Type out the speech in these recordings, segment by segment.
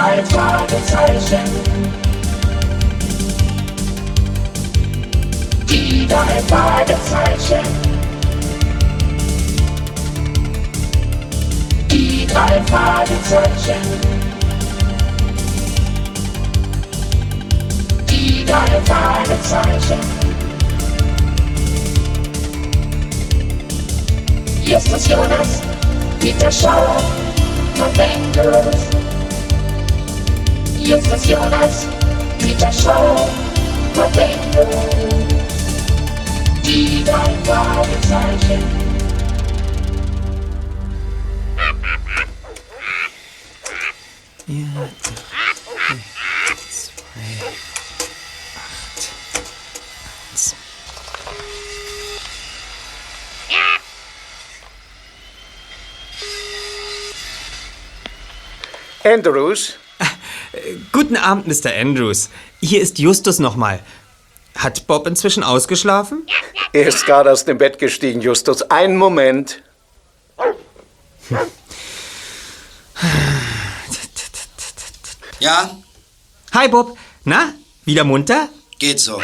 drei Fragezeichen. Die drei Fragezeichen. Die drei Fragezeichen. Die drei Fragezeichen. Justus Jonas, Peter Schauer, Novemberus. Justus Jonas, Peter Schauer, Novemberus. Die drei Fragezeichen. Ja, drei, zwei, acht, eins. Andrews, Guten Abend, Mr. Andrews. Hier ist Justus nochmal. Hat Bob inzwischen ausgeschlafen? er ist gerade aus dem Bett gestiegen, Justus. Einen Moment. Ja, Hi, Bob. Na, wieder munter? geht so.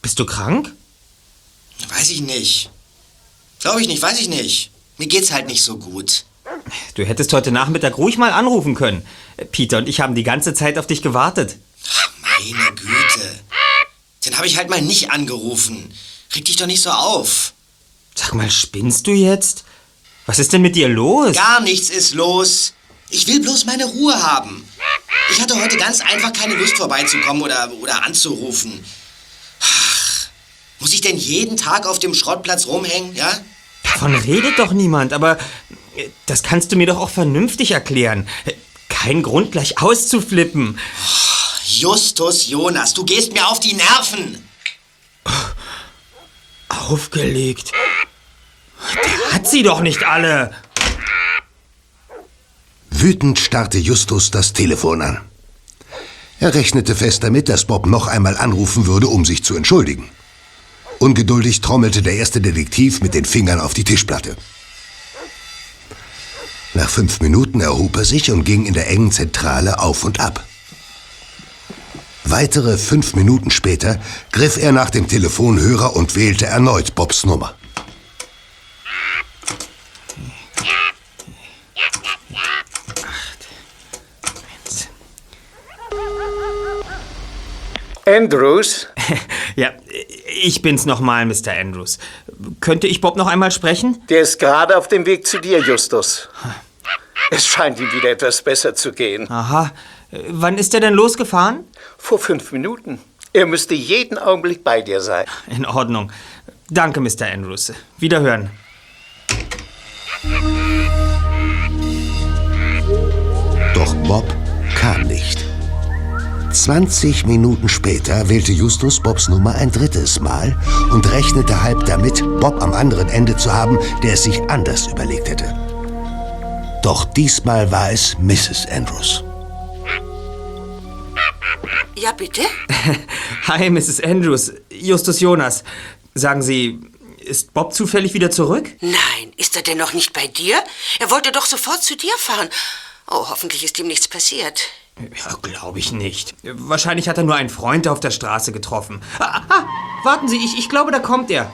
Bist du krank? Weiß ich nicht. Glaube ich nicht, weiß ich nicht. Mir geht's halt nicht so gut. Du hättest heute Nachmittag ruhig mal anrufen können. Peter und ich haben die ganze Zeit auf dich gewartet. Meine Güte. Dann habe ich halt mal nicht angerufen. Reg dich doch nicht so auf. Sag mal, spinnst du jetzt? Was ist denn mit dir los? Gar nichts ist los. Ich will bloß meine Ruhe haben. Ich hatte heute ganz einfach keine Lust vorbeizukommen oder, oder anzurufen. Ach, muss ich denn jeden Tag auf dem Schrottplatz rumhängen, ja? Davon redet doch niemand, aber äh, das kannst du mir doch auch vernünftig erklären. Kein Grund, gleich auszuflippen. Justus Jonas, du gehst mir auf die Nerven. Aufgelegt. Der hat sie doch nicht alle. Wütend starrte Justus das Telefon an. Er rechnete fest damit, dass Bob noch einmal anrufen würde, um sich zu entschuldigen. Ungeduldig trommelte der erste Detektiv mit den Fingern auf die Tischplatte. Nach fünf Minuten erhob er sich und ging in der engen Zentrale auf und ab. Weitere fünf Minuten später griff er nach dem Telefonhörer und wählte erneut Bobs Nummer. Andrews, Ja, ich bin's nochmal, Mr. Andrews. Könnte ich Bob noch einmal sprechen? der ist gerade auf dem Weg zu dir, Justus. Es scheint ihm wieder etwas besser zu gehen. Aha. Wann ist er denn losgefahren? Vor fünf Minuten. Er müsste jeden Augenblick bei dir sein. In Ordnung. Danke, Mr. Andrews. Wiederhören. Doch Bob kam nicht. 20 Minuten später wählte Justus Bobs Nummer ein drittes Mal und rechnete halb damit, Bob am anderen Ende zu haben, der es sich anders überlegt hätte. Doch diesmal war es Mrs. Andrews. Ja, bitte? Hi, Mrs. Andrews. Justus Jonas. Sagen Sie, ist Bob zufällig wieder zurück? Nein, ist er denn noch nicht bei dir? Er wollte doch sofort zu dir fahren. Oh, hoffentlich ist ihm nichts passiert. Ja, glaube ich nicht. Wahrscheinlich hat er nur einen Freund auf der Straße getroffen. Ah, ah, warten Sie, ich, ich glaube, da kommt er.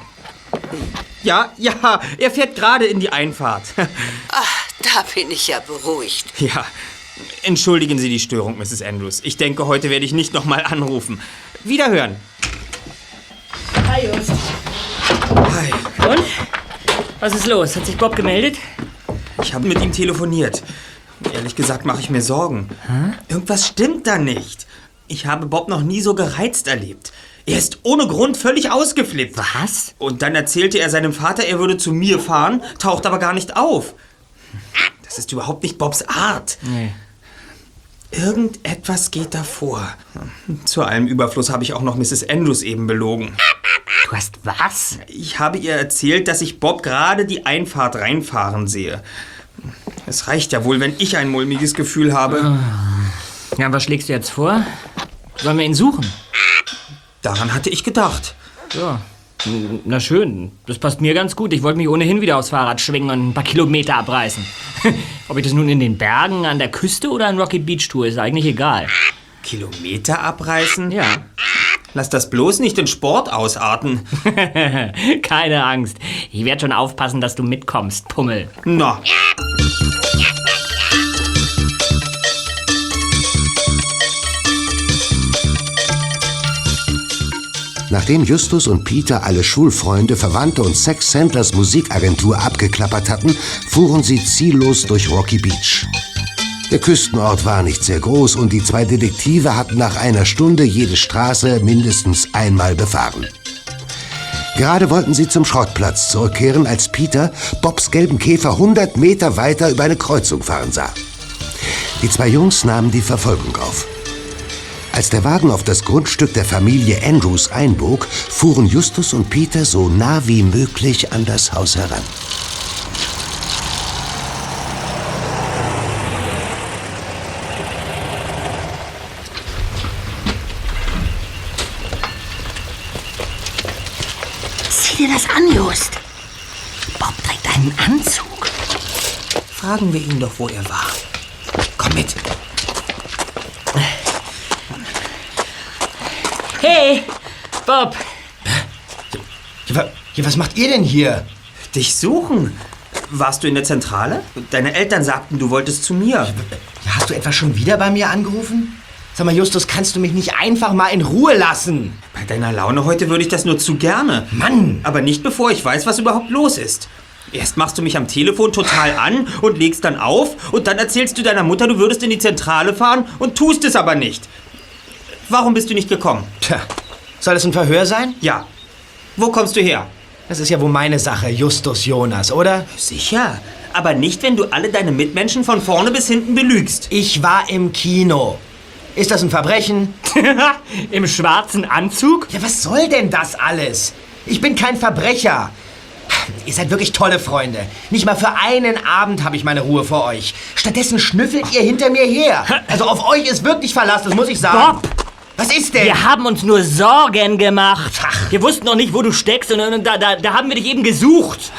Ja, ja, er fährt gerade in die Einfahrt. Ach, da bin ich ja beruhigt. ja, entschuldigen Sie die Störung, Mrs. Andrews. Ich denke, heute werde ich nicht nochmal anrufen. Wiederhören. Hi, Just. Hi. Und? Was ist los? Hat sich Bob gemeldet? Ich habe mit ihm telefoniert. Ehrlich gesagt mache ich mir Sorgen. Irgendwas stimmt da nicht. Ich habe Bob noch nie so gereizt erlebt. Er ist ohne Grund völlig ausgeflippt. Was? Und dann erzählte er seinem Vater, er würde zu mir fahren, taucht aber gar nicht auf. Das ist überhaupt nicht Bobs Art. Nee. Irgendetwas geht da vor. Zu allem Überfluss habe ich auch noch Mrs. Andrews eben belogen. Du hast was? Ich habe ihr erzählt, dass ich Bob gerade die Einfahrt reinfahren sehe. Es reicht ja wohl, wenn ich ein mulmiges Gefühl habe. Ja, was schlägst du jetzt vor? Sollen wir ihn suchen? Daran hatte ich gedacht. So. Na schön, das passt mir ganz gut. Ich wollte mich ohnehin wieder aufs Fahrrad schwingen und ein paar Kilometer abreißen. Ob ich das nun in den Bergen, an der Küste oder an Rocky Beach tue, ist eigentlich egal. Kilometer abreißen? Ja, Lass das bloß nicht in Sport ausarten. keine Angst. Ich werde schon aufpassen, dass du mitkommst, Pummel. Na, Nachdem Justus und Peter alle Schulfreunde, Verwandte und Sex Sandlers Musikagentur abgeklappert hatten, fuhren sie ziellos durch Rocky Beach. Der Küstenort war nicht sehr groß und die zwei Detektive hatten nach einer Stunde jede Straße mindestens einmal befahren. Gerade wollten sie zum Schrottplatz zurückkehren, als Peter Bobs gelben Käfer 100 Meter weiter über eine Kreuzung fahren sah. Die zwei Jungs nahmen die Verfolgung auf. Als der Wagen auf das Grundstück der Familie Andrews einbog, fuhren Justus und Peter so nah wie möglich an das Haus heran. Sieh dir das an, Just. Bob trägt einen Anzug. fragen wir ihn doch, wo er war. Komm mit. Bob. Was macht ihr denn hier? Dich suchen. Warst du in der Zentrale? Deine Eltern sagten, du wolltest zu mir. Ja, hast du etwa schon wieder bei mir angerufen? Sag mal, Justus, kannst du mich nicht einfach mal in Ruhe lassen? Bei deiner Laune heute würde ich das nur zu gerne. Mann! Aber nicht bevor ich weiß, was überhaupt los ist. Erst machst du mich am Telefon total an und legst dann auf und dann erzählst du deiner Mutter, du würdest in die Zentrale fahren und tust es aber nicht. Warum bist du nicht gekommen? Tja, soll das ein Verhör sein? Ja. Wo kommst du her? Das ist ja wohl meine Sache, Justus Jonas, oder? Sicher. Aber nicht, wenn du alle deine Mitmenschen von vorne bis hinten belügst. Ich war im Kino. Ist das ein Verbrechen? Im schwarzen Anzug? Ja, was soll denn das alles? Ich bin kein Verbrecher. Ihr seid wirklich tolle Freunde. Nicht mal für einen Abend habe ich meine Ruhe vor euch. Stattdessen schnüffelt ihr hinter mir her. Also auf euch ist wirklich Verlass, das muss ich sagen. Bob! Was ist denn? Wir haben uns nur Sorgen gemacht. Wir wussten noch nicht, wo du steckst und, und da, da, da haben wir dich eben gesucht.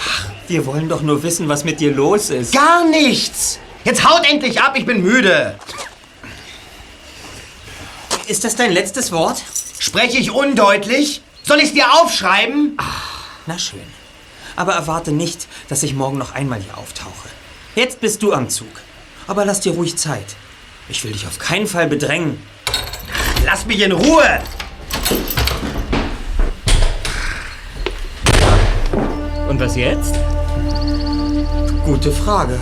Wir wollen doch nur wissen, was mit dir los ist. Gar nichts. Jetzt haut endlich ab, ich bin müde. Ist das dein letztes Wort? Spreche ich undeutlich? Soll ich es dir aufschreiben? Na schön. Aber erwarte nicht, dass ich morgen noch einmal hier auftauche. Jetzt bist du am Zug. Aber lass dir ruhig Zeit. Ich will dich auf keinen Fall bedrängen. Lass mich in Ruhe. Und was jetzt? Gute Frage.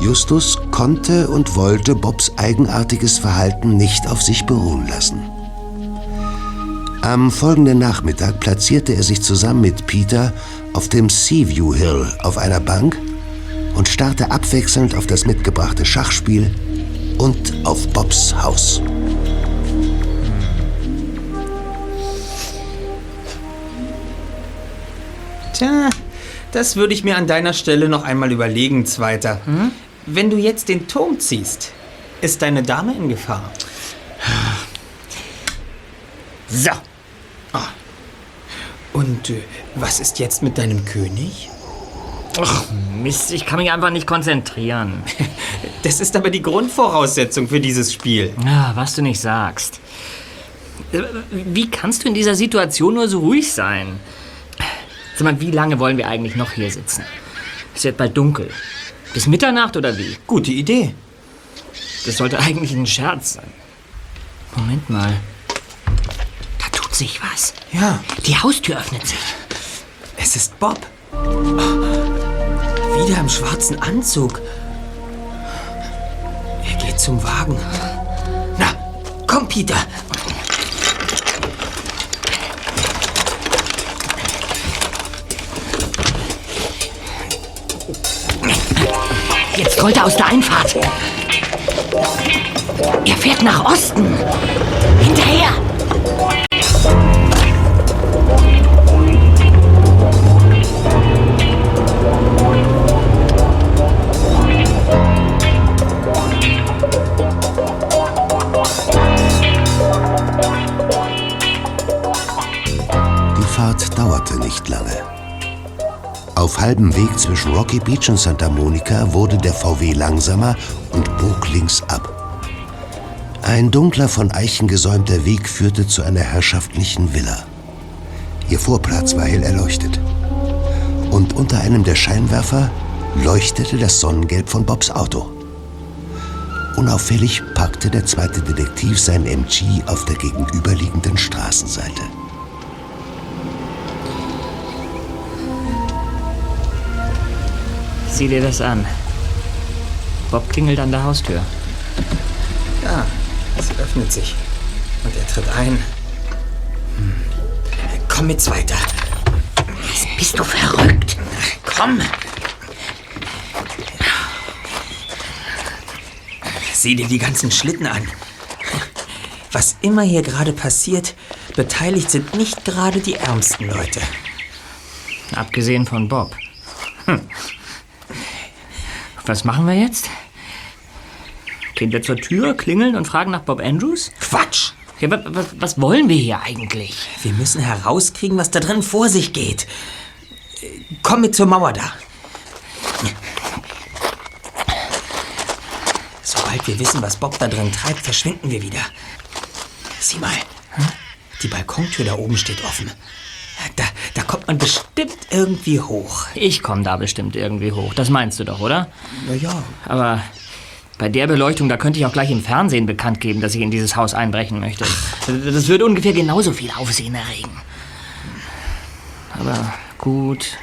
Justus konnte und wollte Bobs eigenartiges Verhalten nicht auf sich beruhen lassen. Am folgenden Nachmittag platzierte er sich zusammen mit Peter auf dem Seaview Hill auf einer Bank und starrte abwechselnd auf das mitgebrachte Schachspiel und auf Bobs Haus. Tja, das würde ich mir an deiner Stelle noch einmal überlegen, Zweiter. Wenn du jetzt den Turm ziehst, ist deine Dame in Gefahr. So. Und äh, was ist jetzt mit deinem König? Mist, ich kann mich einfach nicht konzentrieren. Das ist aber die Grundvoraussetzung für dieses Spiel. Ah, was du nicht sagst. Äh, Wie kannst du in dieser Situation nur so ruhig sein? Sag mal, wie lange wollen wir eigentlich noch hier sitzen? Es wird bald dunkel. Bis Mitternacht oder wie? Gute Idee. Das sollte eigentlich ein Scherz sein. Moment mal. Da tut sich was. Ja, Die Haustür öffnet sich. es ist Bob. Wieder im schwarzen Anzug. Er geht zum Wagen. Na, komm, Peter. Jetzt rollt er aus der Einfahrt. Er fährt nach Osten. Hinterher. Halbem Weg zwischen Rocky Beach und Santa Monica wurde der VW langsamer und bog links ab. Ein dunkler, von Eichen gesäumter Weg führte zu einer herrschaftlichen Villa. Ihr Vorplatz war hell erleuchtet. Und unter einem der Scheinwerfer leuchtete das Sonnengelb von Bobs Auto. Unauffällig packte der zweite Detektiv sein MG auf der gegenüberliegenden Straßenseite. Sieh dir das an. Bob klingelt an der Haustür. Ja, sie öffnet sich. Und er tritt ein. Hm. Komm mit weiter. Bist du verrückt? Komm. Sieh dir die ganzen Schlitten an. Was immer hier gerade passiert, beteiligt sind nicht gerade die ärmsten Leute. Abgesehen von Bob. Was machen wir jetzt? Gehen wir zur Tür, klingeln und fragen nach Bob Andrews? Quatsch! Ja, wa- was, was wollen wir hier eigentlich? Wir müssen herauskriegen, was da drin vor sich geht. Komm mit zur Mauer da. Sobald wir wissen, was Bob da drin treibt, verschwinden wir wieder. Sieh mal, die Balkontür da oben steht offen. Da, da kommt man bestimmt irgendwie hoch. Ich komme da bestimmt irgendwie hoch. Das meinst du doch, oder? Na ja. Aber bei der Beleuchtung, da könnte ich auch gleich im Fernsehen bekannt geben, dass ich in dieses Haus einbrechen möchte. Das würde ungefähr genauso viel Aufsehen erregen. Aber gut.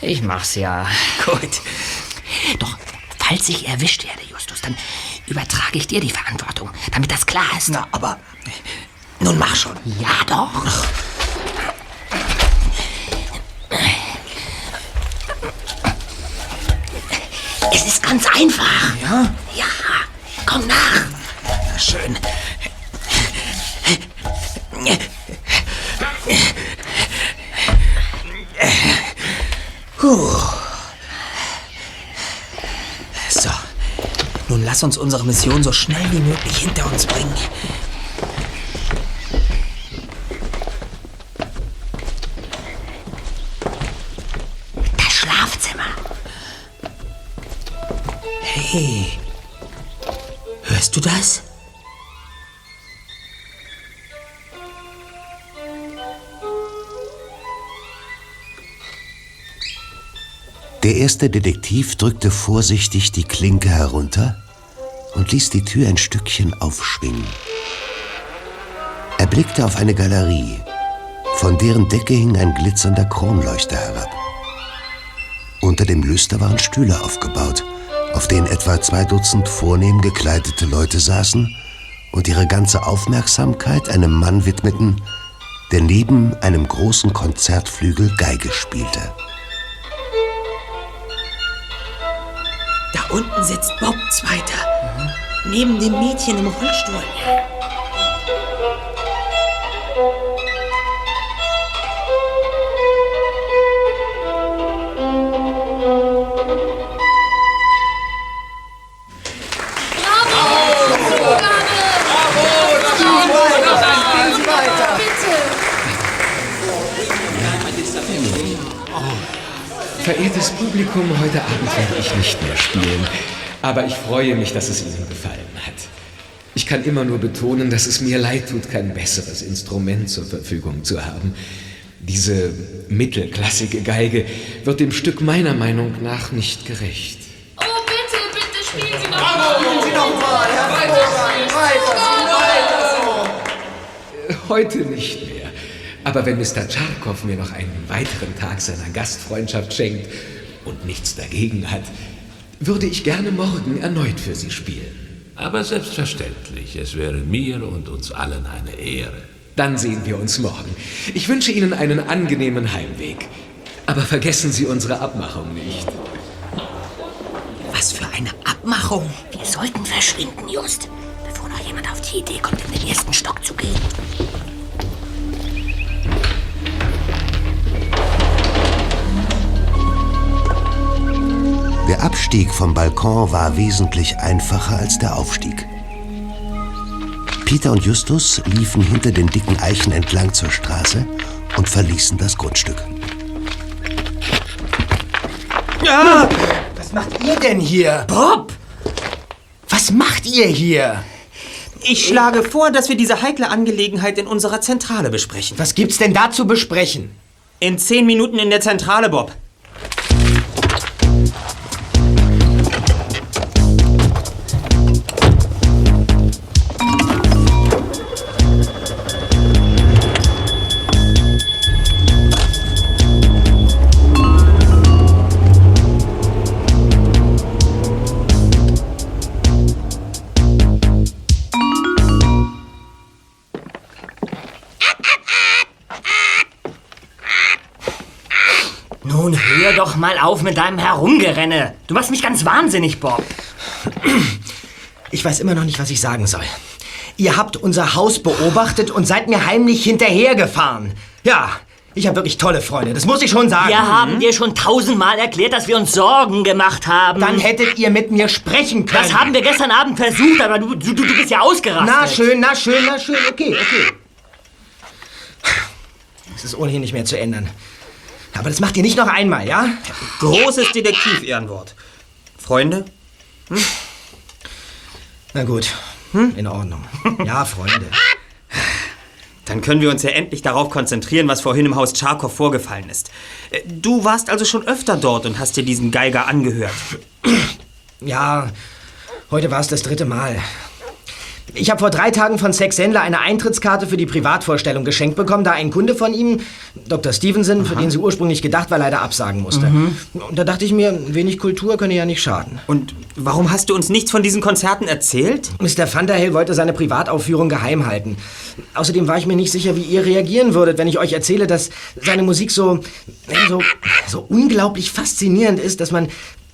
Ich mach's ja. Gut. Doch, falls ich erwischt werde, Justus, dann übertrage ich dir die Verantwortung, damit das klar ist. Na, aber nun mach schon. Ja, doch. Es ist ganz einfach. Ja? Ja, komm nach. Na schön. Puh. So, nun lass uns unsere Mission so schnell wie möglich hinter uns bringen. Hey, hörst du das? Der erste Detektiv drückte vorsichtig die Klinke herunter und ließ die Tür ein Stückchen aufschwingen. Er blickte auf eine Galerie, von deren Decke hing ein glitzernder Kronleuchter herab. Unter dem Lüster waren Stühle aufgebaut, auf denen etwa zwei Dutzend vornehm gekleidete Leute saßen und ihre ganze Aufmerksamkeit einem Mann widmeten, der neben einem großen Konzertflügel Geige spielte. Da unten sitzt Bob Zweiter. Neben dem Mädchen im Rollstuhl. Verehrtes Publikum, heute Abend werde ich nicht mehr spielen. Aber ich freue mich, dass es Ihnen gefallen hat. Ich kann immer nur betonen, dass es mir leid tut, kein besseres Instrument zur Verfügung zu haben. Diese mittelklassige Geige wird dem Stück meiner Meinung nach nicht gerecht. Oh, bitte, bitte spielen Sie noch Heute nicht mehr. Aber wenn Mr. Tscharkow mir noch einen weiteren Tag seiner Gastfreundschaft schenkt und nichts dagegen hat, würde ich gerne morgen erneut für Sie spielen. Aber selbstverständlich, es wäre mir und uns allen eine Ehre. Dann sehen wir uns morgen. Ich wünsche Ihnen einen angenehmen Heimweg. Aber vergessen Sie unsere Abmachung nicht. Was für eine Abmachung. Wir sollten verschwinden, Just, bevor noch jemand auf die Idee kommt, in den ersten Stock zu gehen. Der Abstieg vom Balkon war wesentlich einfacher als der Aufstieg. Peter und Justus liefen hinter den dicken Eichen entlang zur Straße und verließen das Grundstück. Ah! Was macht ihr denn hier? Bob! Was macht ihr hier? Ich schlage vor, dass wir diese heikle Angelegenheit in unserer Zentrale besprechen. Was gibt's denn da zu besprechen? In zehn Minuten in der Zentrale, Bob. Mal auf mit deinem Herumgerenne. Du machst mich ganz wahnsinnig, Bob. Ich weiß immer noch nicht, was ich sagen soll. Ihr habt unser Haus beobachtet und seid mir heimlich hinterhergefahren. Ja, ich habe wirklich tolle Freunde, das muss ich schon sagen. Wir haben dir schon tausendmal erklärt, dass wir uns Sorgen gemacht haben. Dann hättet ihr mit mir sprechen können. das haben wir gestern Abend versucht, aber du, du, du bist ja ausgerastet. Na schön, na schön, na schön, okay, okay. Es ist ohnehin nicht mehr zu ändern. Aber das macht ihr nicht noch einmal, ja? Großes Detektiv-Ehrenwort. Freunde? Na gut, in Ordnung. Ja, Freunde. Dann können wir uns ja endlich darauf konzentrieren, was vorhin im Haus Tscharkow vorgefallen ist. Äh, Du warst also schon öfter dort und hast dir diesen Geiger angehört. Ja, heute war es das dritte Mal. Ich habe vor drei Tagen von Sex Sendler eine Eintrittskarte für die Privatvorstellung geschenkt bekommen, da ein Kunde von ihm, Dr. Stevenson, für den sie ursprünglich gedacht war, leider absagen musste. Und da dachte ich mir, wenig Kultur könne ja nicht schaden. Und warum hast du uns nichts von diesen Konzerten erzählt? Mr. Vanderhill wollte seine Privataufführung geheim halten. Außerdem war ich mir nicht sicher, wie ihr reagieren würdet, wenn ich euch erzähle, dass seine Musik so, so, so unglaublich faszinierend ist, dass man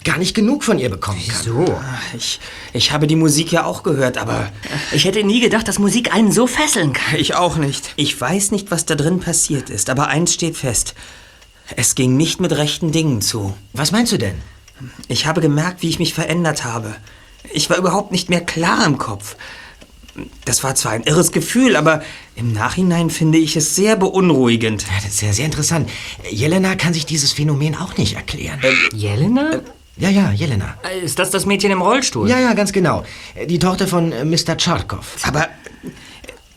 gar nicht genug von ihr bekommen kann. So. Ich, ich habe die Musik ja auch gehört, aber Ich hätte nie gedacht, dass Musik einen so fesseln kann. ich auch nicht. Ich weiß nicht, was da drin passiert ist, aber eins steht fest. Es ging nicht mit rechten Dingen zu. Was meinst du denn? Ich habe gemerkt, wie ich mich verändert habe. Ich war überhaupt nicht mehr klar im Kopf. Das war zwar ein irres Gefühl, aber im Nachhinein finde ich es sehr beunruhigend. Ja, das ist ja sehr interessant. Jelena kann sich dieses Phänomen auch nicht erklären. Jelena? Ja, ja, Jelena. Ist das das Mädchen im Rollstuhl? Ja, ja, ganz genau. Die Tochter von äh, Mr. Tscharkow. Aber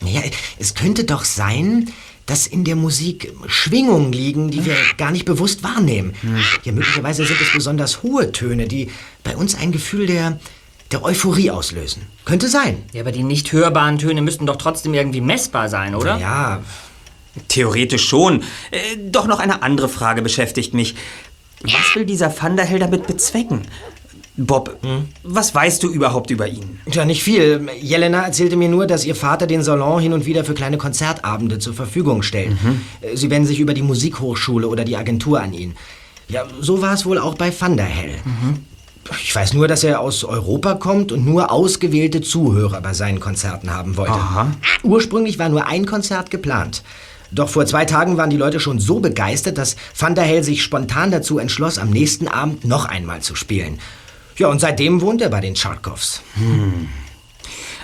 Naja, es könnte doch sein, dass in der Musik Schwingungen liegen, die wir gar nicht bewusst wahrnehmen. Ja, möglicherweise sind es besonders hohe Töne, die bei uns ein Gefühl der, der Euphorie auslösen. Könnte sein. Ja, aber die nicht hörbaren Töne müssten doch trotzdem irgendwie messbar sein, oder? Ja, theoretisch schon. Äh, doch noch eine andere Frage beschäftigt mich. Was will dieser Vanderhell damit bezwecken? Bob, was weißt du überhaupt über ihn? Tja, nicht viel. Jelena erzählte mir nur, dass ihr Vater den Salon hin und wieder für kleine Konzertabende zur Verfügung stellt. Äh, Sie wenden sich über die Musikhochschule oder die Agentur an ihn. Ja, so war es wohl auch bei Van der Hell. Ich weiß nur, dass er aus Europa kommt und nur ausgewählte Zuhörer bei seinen Konzerten haben wollte. Ursprünglich war nur ein Konzert geplant. Doch vor zwei Tagen waren die Leute schon so begeistert, dass Van der Hell sich spontan dazu entschloss, am nächsten Abend noch einmal zu spielen. Ja, und seitdem wohnt er bei den Tscharkows.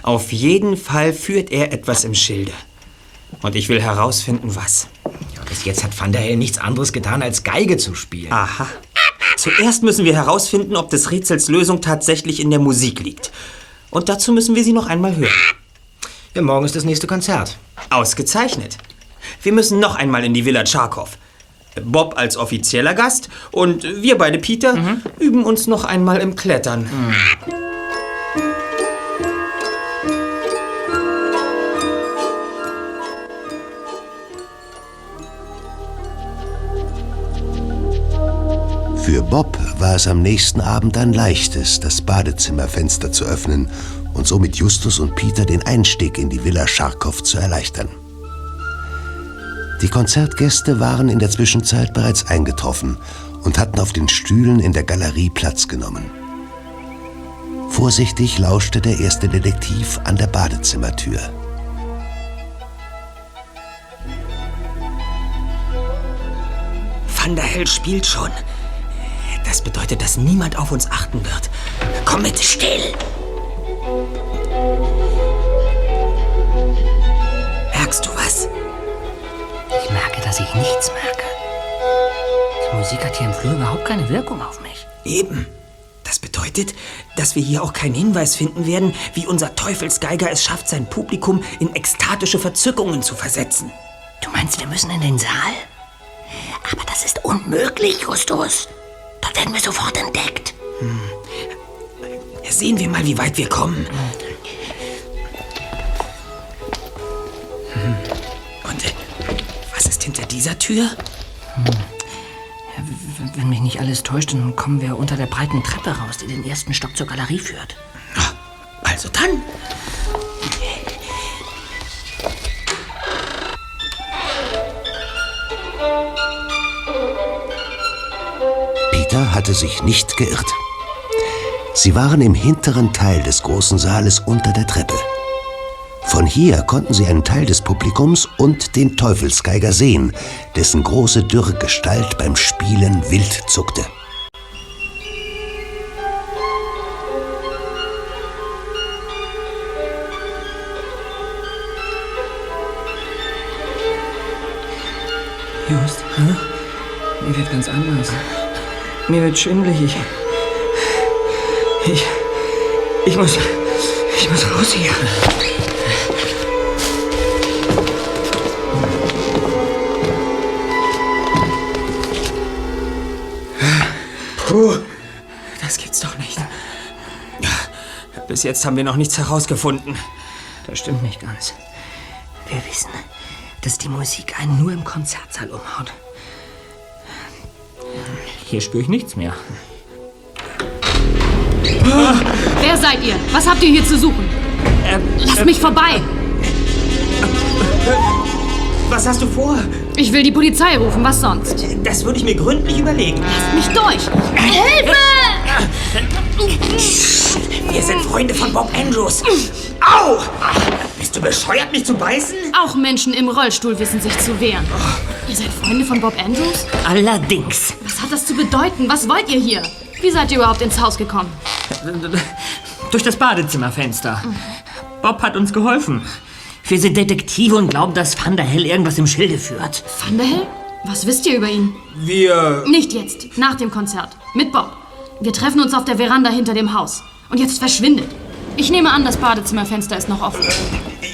Auf jeden Fall führt er etwas im Schilde. Und ich will herausfinden, was. Ja, bis jetzt hat Van der Hell nichts anderes getan, als Geige zu spielen. Aha. Zuerst müssen wir herausfinden, ob des Rätsels Lösung tatsächlich in der Musik liegt. Und dazu müssen wir sie noch einmal hören. Ja, morgen ist das nächste Konzert. Ausgezeichnet. Wir müssen noch einmal in die Villa Tscharkow. Bob als offizieller Gast und wir beide, Peter, üben uns noch einmal im Klettern. Für Bob war es am nächsten Abend ein leichtes, das Badezimmerfenster zu öffnen und somit Justus und Peter den Einstieg in die Villa Scharkow zu erleichtern. Die Konzertgäste waren in der Zwischenzeit bereits eingetroffen und hatten auf den Stühlen in der Galerie Platz genommen. Vorsichtig lauschte der erste Detektiv an der Badezimmertür. Van der Hell spielt schon. Das bedeutet, dass niemand auf uns achten wird. Komm mit, still! Dass ich nichts merke. Die Musik hat hier im Flur überhaupt keine Wirkung auf mich. Eben. Das bedeutet, dass wir hier auch keinen Hinweis finden werden, wie unser Teufelsgeiger es schafft, sein Publikum in ekstatische Verzückungen zu versetzen. Du meinst, wir müssen in den Saal? Aber das ist unmöglich, Justus. Dort werden wir sofort entdeckt. Sehen wir mal, wie weit wir kommen. Hm. Was ist hinter dieser Tür? Ja, w- wenn mich nicht alles täuscht, dann kommen wir unter der breiten Treppe raus, die den ersten Stock zur Galerie führt. Also dann. Peter hatte sich nicht geirrt. Sie waren im hinteren Teil des großen Saales unter der Treppe. Von hier konnten sie einen Teil des Publikums und den Teufelsgeiger sehen, dessen große dürre Gestalt beim Spielen wild zuckte. Just, hä? Mir wird ganz anders. Mir wird schwindelig. Ich, ich, ich muss, ich muss raus hier. Bis jetzt haben wir noch nichts herausgefunden. Das stimmt nicht ganz. Wir wissen, dass die Musik einen nur im Konzertsaal umhaut. Hier spüre ich nichts mehr. Wer seid ihr? Was habt ihr hier zu suchen? Lasst mich vorbei! Was hast du vor? Ich will die Polizei rufen, was sonst? Das würde ich mir gründlich überlegen. Lasst mich durch! Hilfe! Wir sind Freunde von Bob Andrews. Au! Bist du bescheuert, mich zu beißen? Auch Menschen im Rollstuhl wissen sich zu wehren. Ihr seid Freunde von Bob Andrews? Allerdings. Was hat das zu bedeuten? Was wollt ihr hier? Wie seid ihr überhaupt ins Haus gekommen? Durch das Badezimmerfenster. Bob hat uns geholfen. Wir sind Detektive und glauben, dass Van der Hell irgendwas im Schilde führt. Van der Hell? Was wisst ihr über ihn? Wir. Nicht jetzt, nach dem Konzert. Mit Bob. Wir treffen uns auf der Veranda hinter dem Haus. Und jetzt verschwindet. Ich nehme an, das Badezimmerfenster ist noch offen.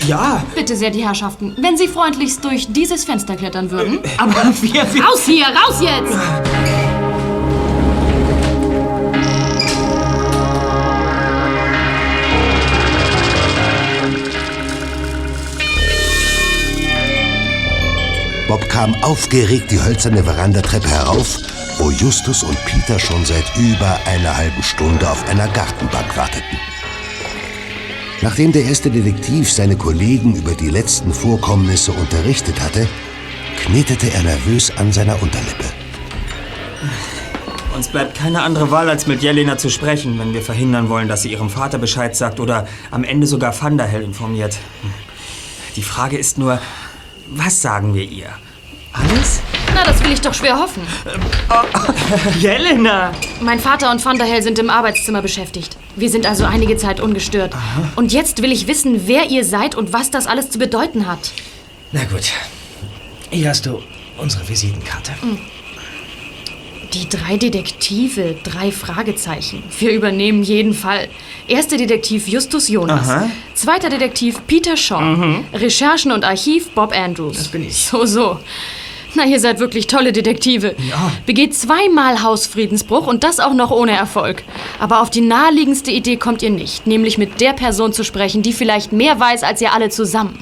Ja. Bitte sehr, die Herrschaften, wenn Sie freundlichst durch dieses Fenster klettern würden. Aber wir. Raus hier, raus jetzt! Bob kam aufgeregt die hölzerne Verandatreppe herauf, wo Justus und Peter schon seit über einer halben Stunde auf einer Gartenbank warteten. Nachdem der erste Detektiv seine Kollegen über die letzten Vorkommnisse unterrichtet hatte, knetete er nervös an seiner Unterlippe. Uns bleibt keine andere Wahl, als mit Jelena zu sprechen, wenn wir verhindern wollen, dass sie ihrem Vater Bescheid sagt oder am Ende sogar Van der Hell informiert. Die Frage ist nur, was sagen wir ihr? Alles? Na, das will ich doch schwer hoffen. Jelena! Mein Vater und Van der Hell sind im Arbeitszimmer beschäftigt. Wir sind also einige Zeit ungestört. Und jetzt will ich wissen, wer ihr seid und was das alles zu bedeuten hat. Na gut. Hier hast du unsere Visitenkarte. Die drei Detektive, drei Fragezeichen. Wir übernehmen jeden Fall. Erster Detektiv Justus Jonas. Aha. Zweiter Detektiv Peter Shaw. Recherchen und Archiv Bob Andrews. Das bin ich. So, so. Na, ihr seid wirklich tolle Detektive. Ja. Begeht zweimal Hausfriedensbruch und das auch noch ohne Erfolg. Aber auf die naheliegendste Idee kommt ihr nicht, nämlich mit der Person zu sprechen, die vielleicht mehr weiß als ihr alle zusammen.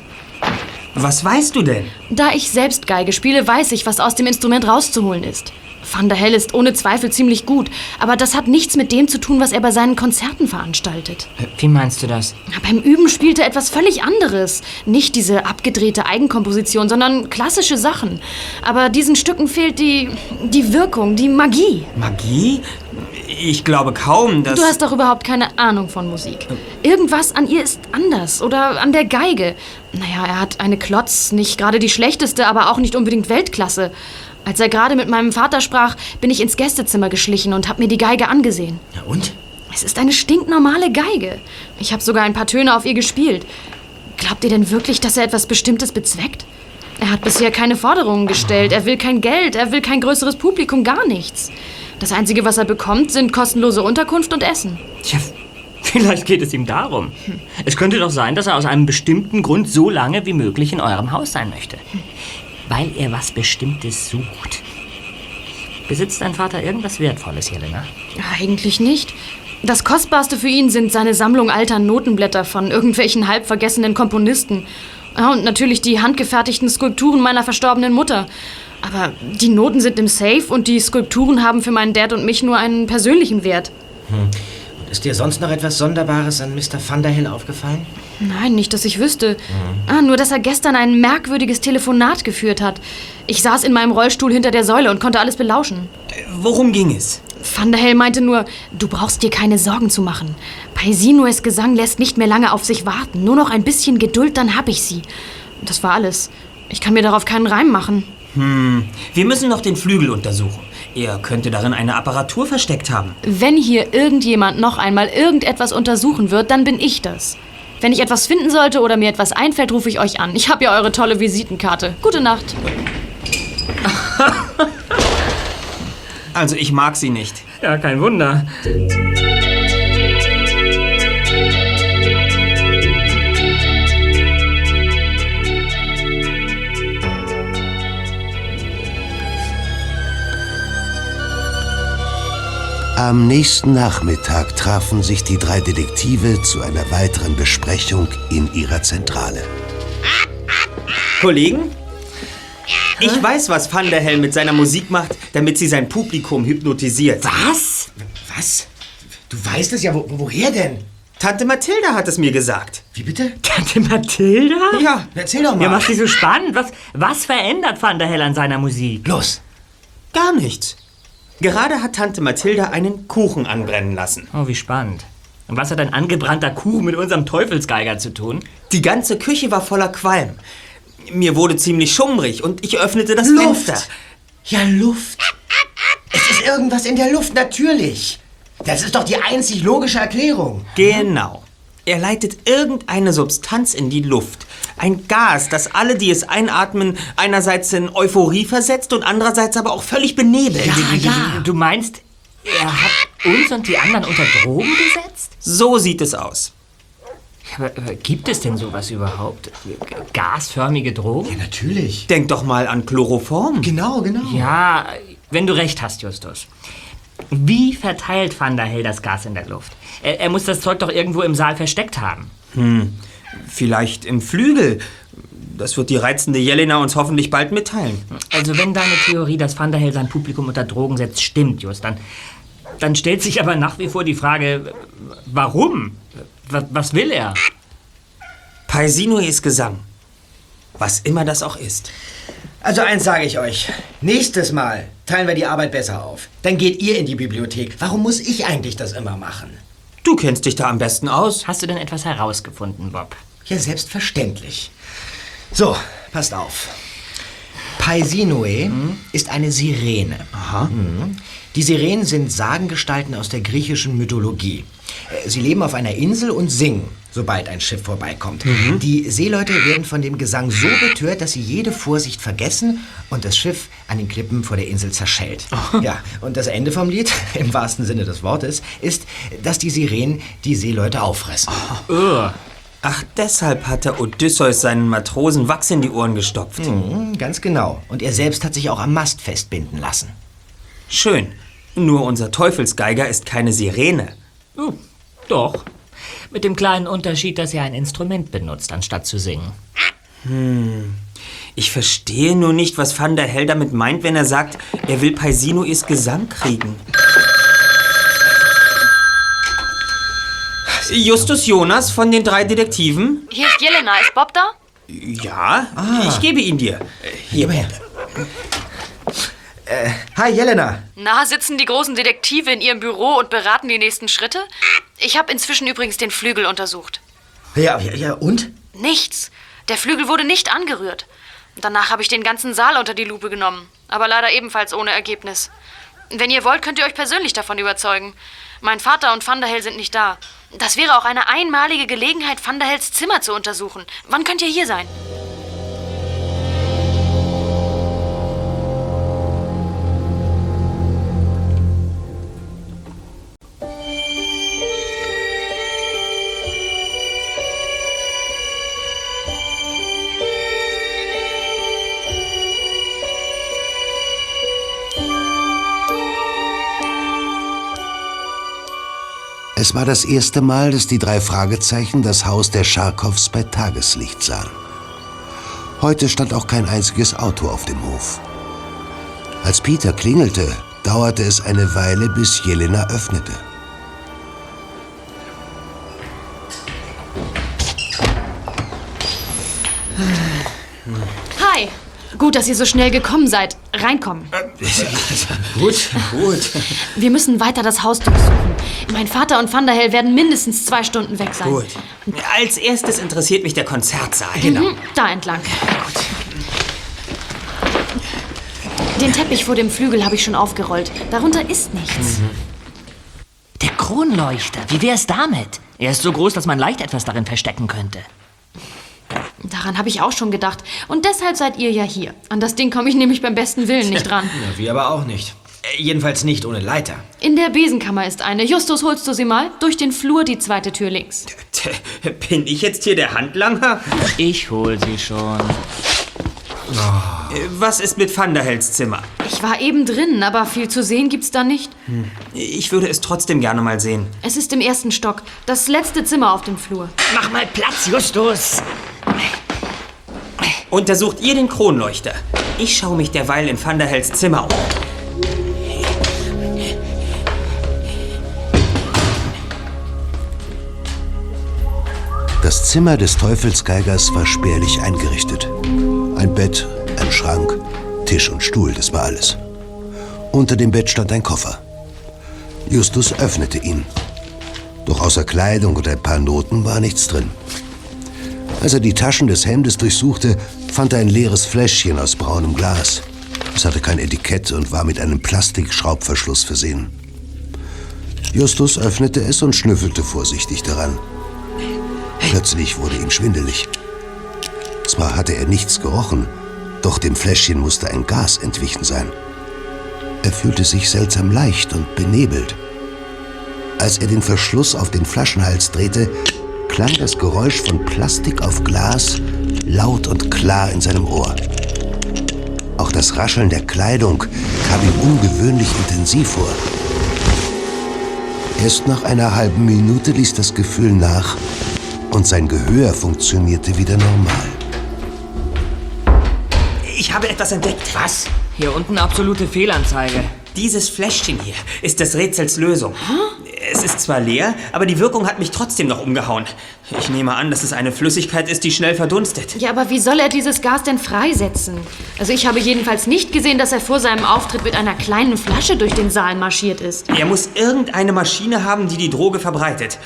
Was weißt du denn? Da ich selbst Geige spiele, weiß ich, was aus dem Instrument rauszuholen ist. Van der Hell ist ohne Zweifel ziemlich gut, aber das hat nichts mit dem zu tun, was er bei seinen Konzerten veranstaltet. Wie meinst du das? Na, Beim Üben spielt er etwas völlig anderes. Nicht diese abgedrehte Eigenkomposition, sondern klassische Sachen. Aber diesen Stücken fehlt die, die Wirkung, die Magie. Magie? Ich glaube kaum, dass. Du hast doch überhaupt keine Ahnung von Musik. Irgendwas an ihr ist anders. Oder an der Geige. Naja, er hat eine Klotz, nicht gerade die schlechteste, aber auch nicht unbedingt Weltklasse. Als er gerade mit meinem Vater sprach, bin ich ins Gästezimmer geschlichen und habe mir die Geige angesehen. Ja und? Es ist eine stinknormale Geige. Ich habe sogar ein paar Töne auf ihr gespielt. Glaubt ihr denn wirklich, dass er etwas Bestimmtes bezweckt? Er hat bisher keine Forderungen gestellt. Er will kein Geld, er will kein größeres Publikum, gar nichts. Das Einzige, was er bekommt, sind kostenlose Unterkunft und Essen. Tja, vielleicht geht es ihm darum. Es könnte doch sein, dass er aus einem bestimmten Grund so lange wie möglich in eurem Haus sein möchte. Weil er was Bestimmtes sucht. Besitzt dein Vater irgendwas Wertvolles, Jelena? Eigentlich nicht. Das Kostbarste für ihn sind seine Sammlung alter Notenblätter von irgendwelchen halb vergessenen Komponisten. Ja, und natürlich die handgefertigten Skulpturen meiner verstorbenen Mutter. Aber die Noten sind im Safe und die Skulpturen haben für meinen Dad und mich nur einen persönlichen Wert. Hm. Ist dir sonst noch etwas Sonderbares an Mr. Vanderhill aufgefallen? Nein, nicht, dass ich wüsste. Ah, nur, dass er gestern ein merkwürdiges Telefonat geführt hat. Ich saß in meinem Rollstuhl hinter der Säule und konnte alles belauschen. Worum ging es? Vanderhill meinte nur, du brauchst dir keine Sorgen zu machen. Paisinues Gesang lässt nicht mehr lange auf sich warten. Nur noch ein bisschen Geduld, dann hab ich sie. Das war alles. Ich kann mir darauf keinen Reim machen. Hm, wir müssen noch den Flügel untersuchen. Er könnte darin eine Apparatur versteckt haben. Wenn hier irgendjemand noch einmal irgendetwas untersuchen wird, dann bin ich das. Wenn ich etwas finden sollte oder mir etwas einfällt, rufe ich euch an. Ich habe ja eure tolle Visitenkarte. Gute Nacht. Also ich mag sie nicht. Ja, kein Wunder. Am nächsten Nachmittag trafen sich die drei Detektive zu einer weiteren Besprechung in ihrer Zentrale. Kollegen? Ich weiß, was Van der Helm mit seiner Musik macht, damit sie sein Publikum hypnotisiert. Was? Was? Du weißt es ja, wo, woher denn? Tante Mathilda hat es mir gesagt. Wie bitte? Tante Mathilda? Ja. Erzähl doch mal. Ja, macht sie so spannend. Was, was verändert Van der Hell an seiner Musik? Los. Gar nichts. Gerade hat Tante Mathilda einen Kuchen anbrennen lassen. Oh, wie spannend. Und was hat ein angebrannter Kuchen mit unserem Teufelsgeiger zu tun? Die ganze Küche war voller Qualm. Mir wurde ziemlich schummrig und ich öffnete das Luft. Fenster. Ja, Luft. Es ist irgendwas in der Luft, natürlich. Das ist doch die einzig logische Erklärung. Genau. Er leitet irgendeine Substanz in die Luft. Ein Gas, das alle, die es einatmen, einerseits in Euphorie versetzt und andererseits aber auch völlig benebelt. Ja, ja. Du meinst, er hat uns und die anderen unter Drogen gesetzt? So sieht es aus. Aber, aber gibt es denn sowas überhaupt? Gasförmige Drogen? Ja, natürlich. Denk doch mal an Chloroform. Genau, genau. Ja, wenn du recht hast, Justus. Wie verteilt Van der Hell das Gas in der Luft? Er, er, muss das Zeug doch irgendwo im Saal versteckt haben. Hm, vielleicht im Flügel. Das wird die reizende Jelena uns hoffentlich bald mitteilen. Also wenn deine Theorie, dass Van der Hell sein Publikum unter Drogen setzt, stimmt, Just, dann, dann stellt sich aber nach wie vor die Frage, warum? Was, was will er? Paisinues Gesang. Was immer das auch ist. Also eins sage ich euch. Nächstes Mal teilen wir die Arbeit besser auf. Dann geht ihr in die Bibliothek. Warum muss ich eigentlich das immer machen? Du kennst dich da am besten aus. Hast du denn etwas herausgefunden, Bob? Ja, selbstverständlich. So, passt auf. Paisinoe hm? ist eine Sirene. Aha. Hm. Die Sirenen sind Sagengestalten aus der griechischen Mythologie. Sie leben auf einer Insel und singen, sobald ein Schiff vorbeikommt. Mhm. Die Seeleute werden von dem Gesang so betört, dass sie jede Vorsicht vergessen und das Schiff an den Klippen vor der Insel zerschellt. Oh. Ja, und das Ende vom Lied, im wahrsten Sinne des Wortes, ist, dass die Sirenen die Seeleute auffressen. Oh. Ach, deshalb hat der Odysseus seinen Matrosen Wachs in die Ohren gestopft. Mhm, ganz genau. Und er selbst hat sich auch am Mast festbinden lassen. Schön. Nur unser Teufelsgeiger ist keine Sirene. Oh, doch. Mit dem kleinen Unterschied, dass er ein Instrument benutzt, anstatt zu singen. Hm. Ich verstehe nur nicht, was Van der Hell damit meint, wenn er sagt, er will Paisinues Gesang kriegen. Justus Jonas von den drei Detektiven? Hier ist Jelena. Ist Bob da? Ja, ah. ich gebe ihn dir. Hier, her. Äh, hi, Jelena. Na, sitzen die großen Detektive in ihrem Büro und beraten die nächsten Schritte? Ich habe inzwischen übrigens den Flügel untersucht. Ja, ja, ja, und? Nichts. Der Flügel wurde nicht angerührt. Danach habe ich den ganzen Saal unter die Lupe genommen, aber leider ebenfalls ohne Ergebnis. Wenn ihr wollt, könnt ihr euch persönlich davon überzeugen. Mein Vater und Van der Hell sind nicht da. Das wäre auch eine einmalige Gelegenheit, Van der Hells Zimmer zu untersuchen. Wann könnt ihr hier sein? Es war das erste Mal, dass die drei Fragezeichen das Haus der Scharkows bei Tageslicht sahen. Heute stand auch kein einziges Auto auf dem Hof. Als Peter klingelte, dauerte es eine Weile, bis Jelena öffnete. Hi. Gut, dass ihr so schnell gekommen seid. Reinkommen. Gut, gut. Wir müssen weiter das Haus durchsuchen. Mein Vater und Vanderhell werden mindestens zwei Stunden weg sein. Gut. Als erstes interessiert mich der Konzertsaal. Mhm, da entlang. Den Teppich vor dem Flügel habe ich schon aufgerollt. Darunter ist nichts. Der Kronleuchter, wie wär's damit? Er ist so groß, dass man leicht etwas darin verstecken könnte. Daran habe ich auch schon gedacht. Und deshalb seid ihr ja hier. An das Ding komme ich nämlich beim besten Willen nicht ran. Ja, wir aber auch nicht. Äh, Jedenfalls nicht ohne Leiter. In der Besenkammer ist eine. Justus, holst du sie mal? Durch den Flur die zweite Tür links. Bin ich jetzt hier der Handlanger? Ich hol sie schon. Äh, Was ist mit Vanderhelds Zimmer? Ich war eben drin, aber viel zu sehen gibt's da nicht. Ich würde es trotzdem gerne mal sehen. Es ist im ersten Stock. Das letzte Zimmer auf dem Flur. Mach mal Platz, Justus! Untersucht ihr den Kronleuchter. Ich schaue mich derweil in Vanderhelds Zimmer um. Das Zimmer des Teufelsgeigers war spärlich eingerichtet. Ein Bett, ein Schrank, Tisch und Stuhl, das war alles. Unter dem Bett stand ein Koffer. Justus öffnete ihn. Doch außer Kleidung und ein paar Noten war nichts drin. Als er die Taschen des Hemdes durchsuchte, fand er ein leeres Fläschchen aus braunem Glas. Es hatte kein Etikett und war mit einem Plastikschraubverschluss versehen. Justus öffnete es und schnüffelte vorsichtig daran. Plötzlich wurde ihm schwindelig. Zwar hatte er nichts gerochen, doch dem Fläschchen musste ein Gas entwichen sein. Er fühlte sich seltsam leicht und benebelt. Als er den Verschluss auf den Flaschenhals drehte, klang das Geräusch von Plastik auf Glas laut und klar in seinem Ohr. Auch das Rascheln der Kleidung kam ihm ungewöhnlich intensiv vor. Erst nach einer halben Minute ließ das Gefühl nach und sein Gehör funktionierte wieder normal. Ich habe etwas entdeckt. Was? Hier unten absolute Fehlanzeige. Dieses Fläschchen hier ist des Rätsels Lösung. Es ist zwar leer, aber die Wirkung hat mich trotzdem noch umgehauen. Ich nehme an, dass es eine Flüssigkeit ist, die schnell verdunstet. Ja, aber wie soll er dieses Gas denn freisetzen? Also ich habe jedenfalls nicht gesehen, dass er vor seinem Auftritt mit einer kleinen Flasche durch den Saal marschiert ist. Er muss irgendeine Maschine haben, die die Droge verbreitet.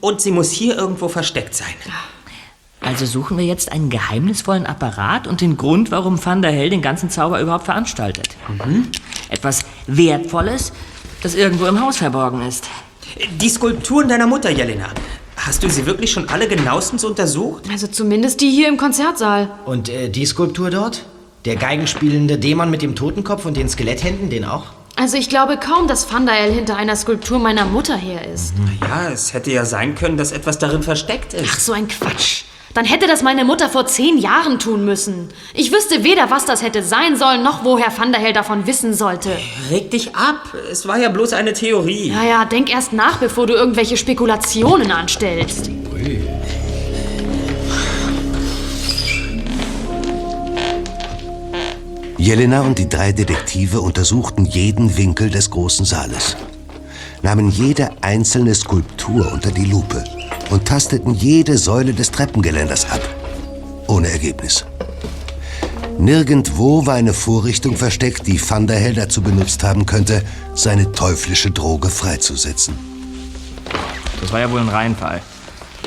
Und sie muss hier irgendwo versteckt sein. Also suchen wir jetzt einen geheimnisvollen Apparat und den Grund, warum Van der Hell den ganzen Zauber überhaupt veranstaltet. Etwas Wertvolles, das irgendwo im Haus verborgen ist. Die Skulpturen deiner Mutter, Jelena. Hast du sie wirklich schon alle genauestens untersucht? Also zumindest die hier im Konzertsaal. Und äh, die Skulptur dort? Der geigenspielende Dämon mit dem Totenkopf und den Skeletthänden, den auch? Also ich glaube kaum, dass Vandael hinter einer Skulptur meiner Mutter her ist. Ja, es hätte ja sein können, dass etwas darin versteckt ist. Ach, so ein Quatsch. Dann hätte das meine Mutter vor zehn Jahren tun müssen. Ich wüsste weder, was das hätte sein sollen, noch wo Herr Vanderhell davon wissen sollte. Reg dich ab. Es war ja bloß eine Theorie. Ja, ja, denk erst nach, bevor du irgendwelche Spekulationen anstellst. Jelena und die drei Detektive untersuchten jeden Winkel des großen Saales, nahmen jede einzelne Skulptur unter die Lupe und tasteten jede Säule des Treppengeländers ab. Ohne Ergebnis. Nirgendwo war eine Vorrichtung versteckt, die Van der Hell dazu benutzt haben könnte, seine teuflische Droge freizusetzen. Das war ja wohl ein Reinfall.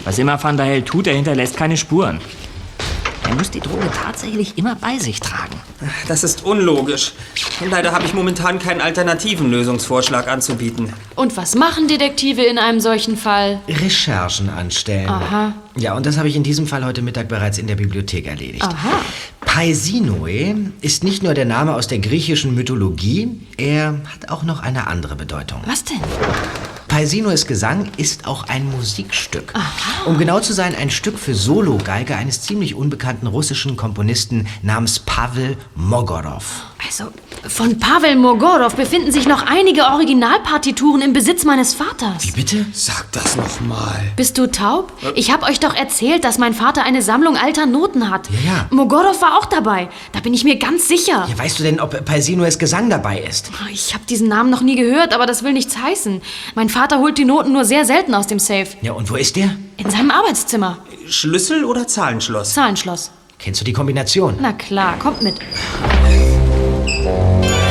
Was immer Van der Hell tut, er hinterlässt keine Spuren. Er muss die Droge tatsächlich immer bei sich tragen. Das ist unlogisch. Leider habe ich momentan keinen alternativen Lösungsvorschlag anzubieten. Und was machen Detektive in einem solchen Fall? Recherchen anstellen. Aha. Ja, und das habe ich in diesem Fall heute Mittag bereits in der Bibliothek erledigt. Aha. Paisinoe ist nicht nur der Name aus der griechischen Mythologie, er hat auch noch eine andere Bedeutung. Was denn? Paisinoes Gesang ist auch ein Musikstück. Um genau zu sein, ein Stück für Sologeige eines ziemlich unbekannten russischen Komponisten namens Pavel Mogorov. Also, von Pavel Mogorov befinden sich noch einige Originalpartituren im Besitz meines Vaters. Wie bitte? Sag das nochmal. Bist du taub? Ich habe euch doch erzählt, dass mein Vater eine Sammlung alter Noten hat. Ja, ja. Mogorov war auch dabei. Da bin ich mir ganz sicher. Ja, weißt du denn, ob Paisinues Gesang dabei ist? Ich habe diesen Namen noch nie gehört, aber das will nichts heißen. Mein Vater holt die Noten nur sehr selten aus dem Safe. Ja, und wo ist der? In seinem Arbeitszimmer. Schlüssel oder Zahlenschloss? Zahlenschloss. Kennst du die Kombination? Na klar, kommt mit. Bye.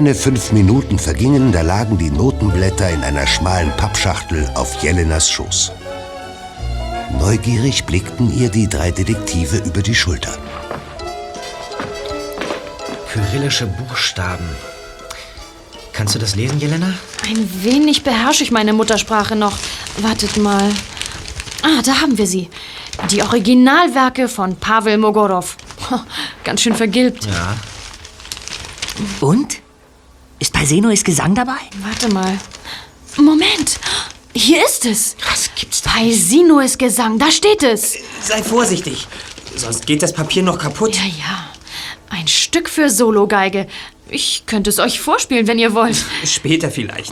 Keine fünf Minuten vergingen, da lagen die Notenblätter in einer schmalen Pappschachtel auf Jelenas Schoß. Neugierig blickten ihr die drei Detektive über die Schulter. Kyrillische Buchstaben. Kannst du das lesen, Jelena? Ein wenig beherrsche ich meine Muttersprache noch. Wartet mal. Ah, da haben wir sie. Die Originalwerke von Pavel Mogorov. Ganz schön vergilbt. Ja. Und? Ist Paisenois Gesang dabei? Warte mal. Moment. Hier ist es. Was gibt's da? Paisinoes Gesang. Da steht es. Sei vorsichtig, sonst geht das Papier noch kaputt. Ja, ja. Ein Stück für Sologeige. Ich könnte es euch vorspielen, wenn ihr wollt. Später vielleicht.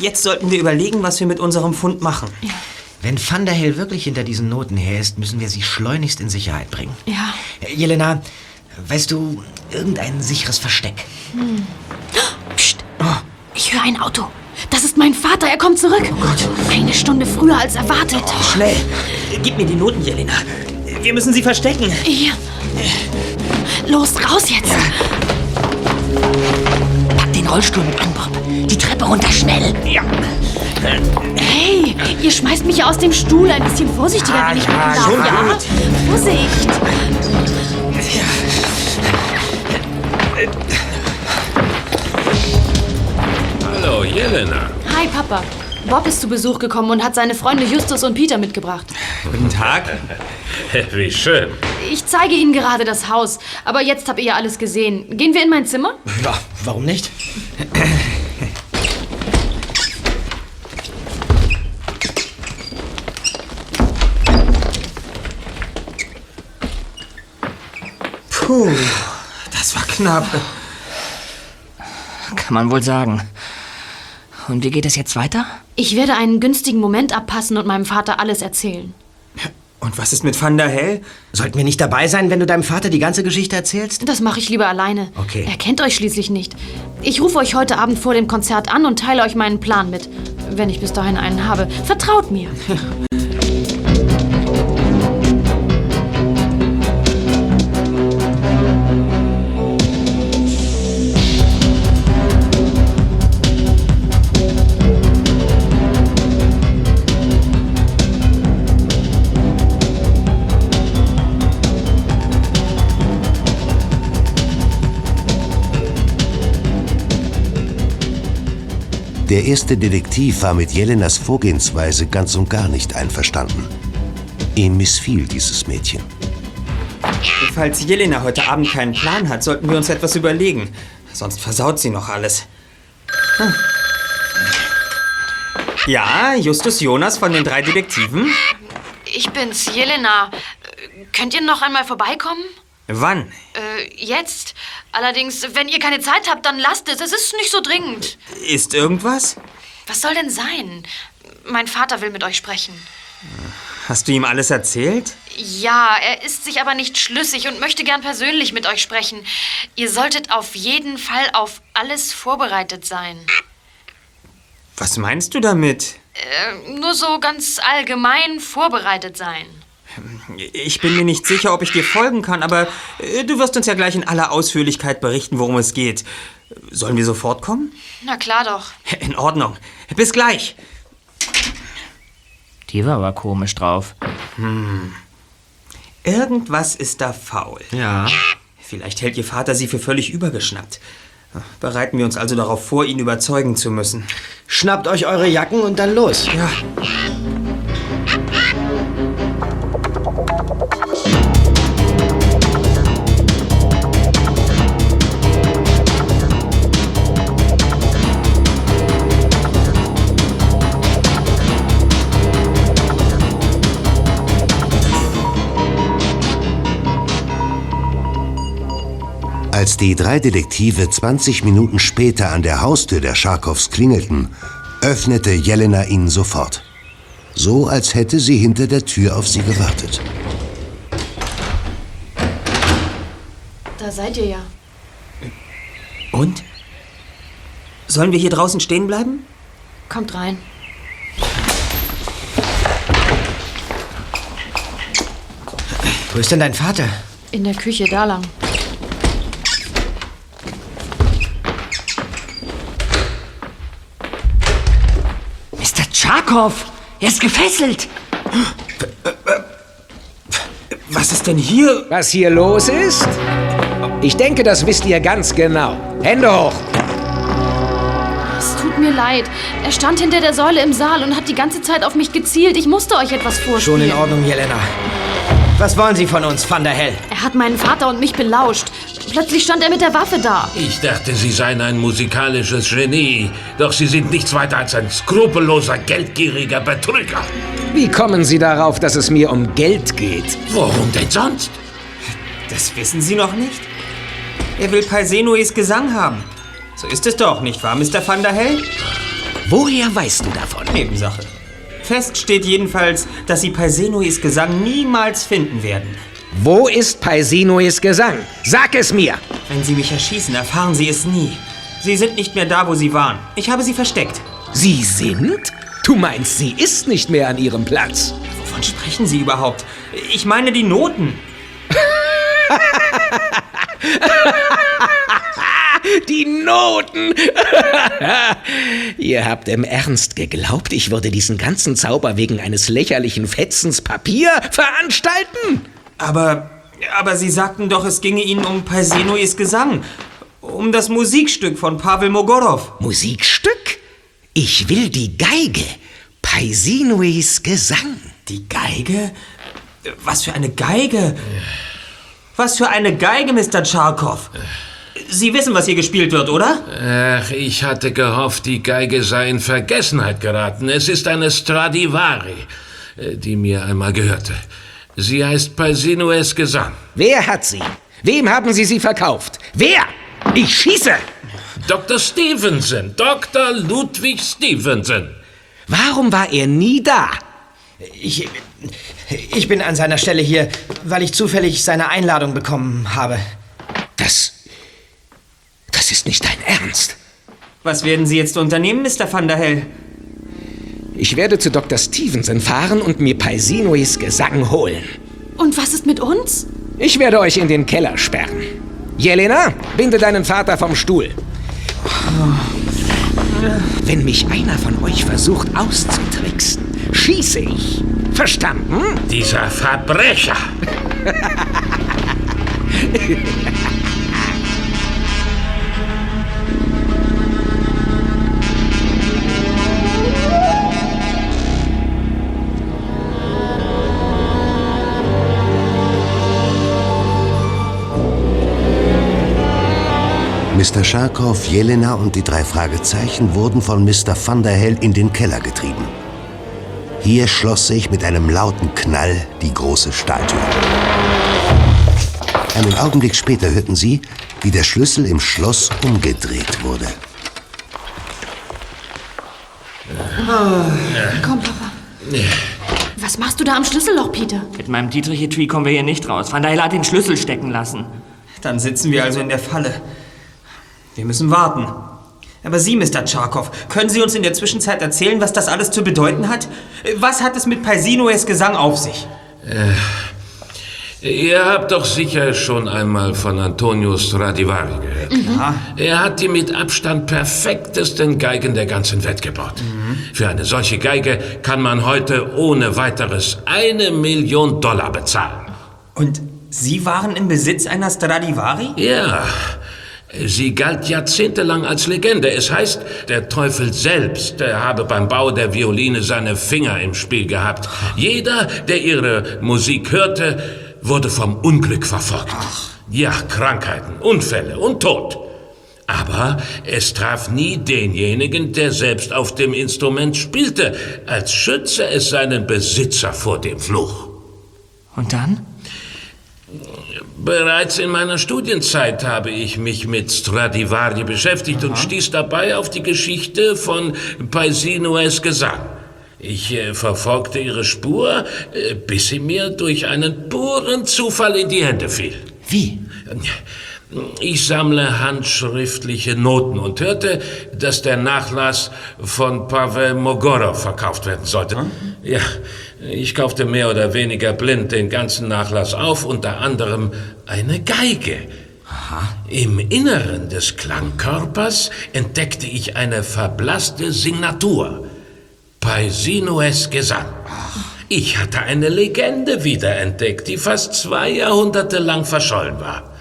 Jetzt sollten wir überlegen, was wir mit unserem Fund machen. Wenn Van der Hill wirklich hinter diesen Noten her ist, müssen wir sie schleunigst in Sicherheit bringen. Ja. Jelena, weißt du, irgendein sicheres Versteck? Psst. Ich höre ein Auto. Das ist mein Vater. Er kommt zurück. Oh Gott. Eine Stunde früher als erwartet. Schnell, gib mir die Noten, Jelena. Wir müssen sie verstecken. Hier. Los, raus jetzt. Pack den Rollstuhl mit an, Bob. Die Treppe runter, schnell. Ja. Hey, ihr schmeißt mich aus dem Stuhl. Ein bisschen vorsichtiger, wenn ich bitten darf. schon ja? gut. Vorsicht. Jelena. Hi, Papa. Bob ist zu Besuch gekommen und hat seine Freunde Justus und Peter mitgebracht. Guten Tag. Wie schön. Ich zeige Ihnen gerade das Haus, aber jetzt habt ihr ja alles gesehen. Gehen wir in mein Zimmer? Ja, warum nicht? Puh, das war knapp. Kann man wohl sagen. Und wie geht es jetzt weiter? Ich werde einen günstigen Moment abpassen und meinem Vater alles erzählen. Und was ist mit Van der Hell? Sollten wir nicht dabei sein, wenn du deinem Vater die ganze Geschichte erzählst? Das mache ich lieber alleine. Okay. Er kennt euch schließlich nicht. Ich rufe euch heute Abend vor dem Konzert an und teile euch meinen Plan mit. Wenn ich bis dahin einen habe. Vertraut mir. Der erste Detektiv war mit Jelenas Vorgehensweise ganz und gar nicht einverstanden. Ihm missfiel dieses Mädchen. Falls Jelena heute Abend keinen Plan hat, sollten wir uns etwas überlegen. Sonst versaut sie noch alles. Hm. Ja, Justus Jonas von den drei Detektiven? Ich bin's, Jelena. Könnt ihr noch einmal vorbeikommen? Wann? Äh, jetzt. Allerdings, wenn ihr keine Zeit habt, dann lasst es. Es ist nicht so dringend. Ist irgendwas? Was soll denn sein? Mein Vater will mit euch sprechen. Hast du ihm alles erzählt? Ja, er ist sich aber nicht schlüssig und möchte gern persönlich mit euch sprechen. Ihr solltet auf jeden Fall auf alles vorbereitet sein. Was meinst du damit? Äh, nur so ganz allgemein vorbereitet sein. Ich bin mir nicht sicher, ob ich dir folgen kann, aber äh, du wirst uns ja gleich in aller Ausführlichkeit berichten, worum es geht. Sollen wir sofort kommen? Na klar doch. In Ordnung. Bis gleich. Die war aber komisch drauf. Hm. Irgendwas ist da faul. Ja. Vielleicht hält Ihr Vater Sie für völlig übergeschnappt. Bereiten wir uns also darauf vor, ihn überzeugen zu müssen. Schnappt euch eure Jacken und dann los. Ja. Als die drei Detektive 20 Minuten später an der Haustür der Scharkows klingelten, öffnete Jelena ihnen sofort. So, als hätte sie hinter der Tür auf sie gewartet. Da seid ihr ja. Und? Sollen wir hier draußen stehen bleiben? Kommt rein. Wo ist denn dein Vater? In der Küche, da lang. Tscharkow, er ist gefesselt. Was ist denn hier? Was hier los ist? Ich denke, das wisst ihr ganz genau. Hände hoch! Es tut mir leid. Er stand hinter der Säule im Saal und hat die ganze Zeit auf mich gezielt. Ich musste euch etwas Schon vorspielen. in Ordnung, Jelena. Was wollen Sie von uns, Van der Hell? Er hat meinen Vater und mich belauscht. Plötzlich stand er mit der Waffe da. Ich dachte, Sie seien ein musikalisches Genie. Doch Sie sind nichts weiter als ein skrupelloser, geldgieriger Betrüger. Wie kommen Sie darauf, dass es mir um Geld geht? Worum denn sonst? Das wissen Sie noch nicht? Er will Paisenois Gesang haben. So ist es doch, nicht wahr, Mr. Van der Hell? Woher weißt du davon? Nebensache. Fest steht jedenfalls, dass Sie Paisenois Gesang niemals finden werden. Wo ist Paisinois Gesang? Sag es mir! Wenn Sie mich erschießen, erfahren Sie es nie. Sie sind nicht mehr da, wo Sie waren. Ich habe Sie versteckt. Sie sind? Du meinst, sie ist nicht mehr an ihrem Platz. Wovon sprechen Sie überhaupt? Ich meine die Noten. Die Noten! Ihr habt im Ernst geglaubt, ich würde diesen ganzen Zauber wegen eines lächerlichen Fetzens Papier veranstalten? Aber, aber Sie sagten doch, es ginge Ihnen um Paisenois Gesang. Um das Musikstück von Pavel Mogorov. Musikstück? Ich will die Geige. Paisinois Gesang. Die Geige? Was für eine Geige? Was für eine Geige, Mr. Tscharkow? Sie wissen, was hier gespielt wird, oder? Ach, ich hatte gehofft, die Geige sei in Vergessenheit geraten. Es ist eine Stradivari, äh, die mir einmal gehörte. Sie heißt Paisinoes Gesang. Wer hat sie? Wem haben Sie sie verkauft? Wer? Ich schieße! Dr. Stevenson, Dr. Ludwig Stevenson. Warum war er nie da? Ich, ich bin an seiner Stelle hier, weil ich zufällig seine Einladung bekommen habe. Das. Das ist nicht dein Ernst. Was werden Sie jetzt unternehmen, Mr. Van der Hell? Ich werde zu Dr. Stevenson fahren und mir Paisinois Gesang holen. Und was ist mit uns? Ich werde euch in den Keller sperren. Jelena, binde deinen Vater vom Stuhl. Wenn mich einer von euch versucht auszutricksen, schieße ich. Verstanden? Dieser Verbrecher. Mr. Scharkow, Jelena und die drei Fragezeichen wurden von Mr. Van der Hell in den Keller getrieben. Hier schloss sich mit einem lauten Knall die große Stahltür. Einen Augenblick später hörten sie, wie der Schlüssel im Schloss umgedreht wurde. Komm, Papa. Was machst du da am Schlüsselloch, Peter? Mit meinem Dietrich-Etui kommen wir hier nicht raus. Van der Hell hat den Schlüssel stecken lassen. Dann sitzen wir also in der Falle. Wir müssen warten. Aber Sie, Mr. Tscharkow, können Sie uns in der Zwischenzeit erzählen, was das alles zu bedeuten hat? Was hat es mit Paisinoes Gesang auf sich? Ihr habt doch sicher schon einmal von Antonio Stradivari gehört. Ja. Er hat die mit Abstand perfektesten Geigen der ganzen Welt gebaut. Für eine solche Geige kann man heute ohne weiteres eine Million Dollar bezahlen. Und Sie waren im Besitz einer Stradivari? Ja. Sie galt jahrzehntelang als Legende. Es heißt, der Teufel selbst habe beim Bau der Violine seine Finger im Spiel gehabt. Jeder, der ihre Musik hörte, wurde vom Unglück verfolgt. Ja, Krankheiten, Unfälle und Tod. Aber es traf nie denjenigen, der selbst auf dem Instrument spielte, als schütze es seinen Besitzer vor dem Fluch. Und dann? Bereits in meiner Studienzeit habe ich mich mit Stradivari beschäftigt und stieß dabei auf die Geschichte von Paisinues Gesang. Ich äh, verfolgte ihre Spur, äh, bis sie mir durch einen puren Zufall in die Hände fiel. Wie? Ich sammle handschriftliche Noten und hörte, dass der Nachlass von Pavel Mogorov verkauft werden sollte. Ja, ich kaufte mehr oder weniger blind den ganzen Nachlass auf, unter anderem eine Geige. Im Inneren des Klangkörpers entdeckte ich eine verblasste Signatur. Paisinues Gesang. Ich hatte eine Legende wiederentdeckt, die fast zwei Jahrhunderte lang verschollen war.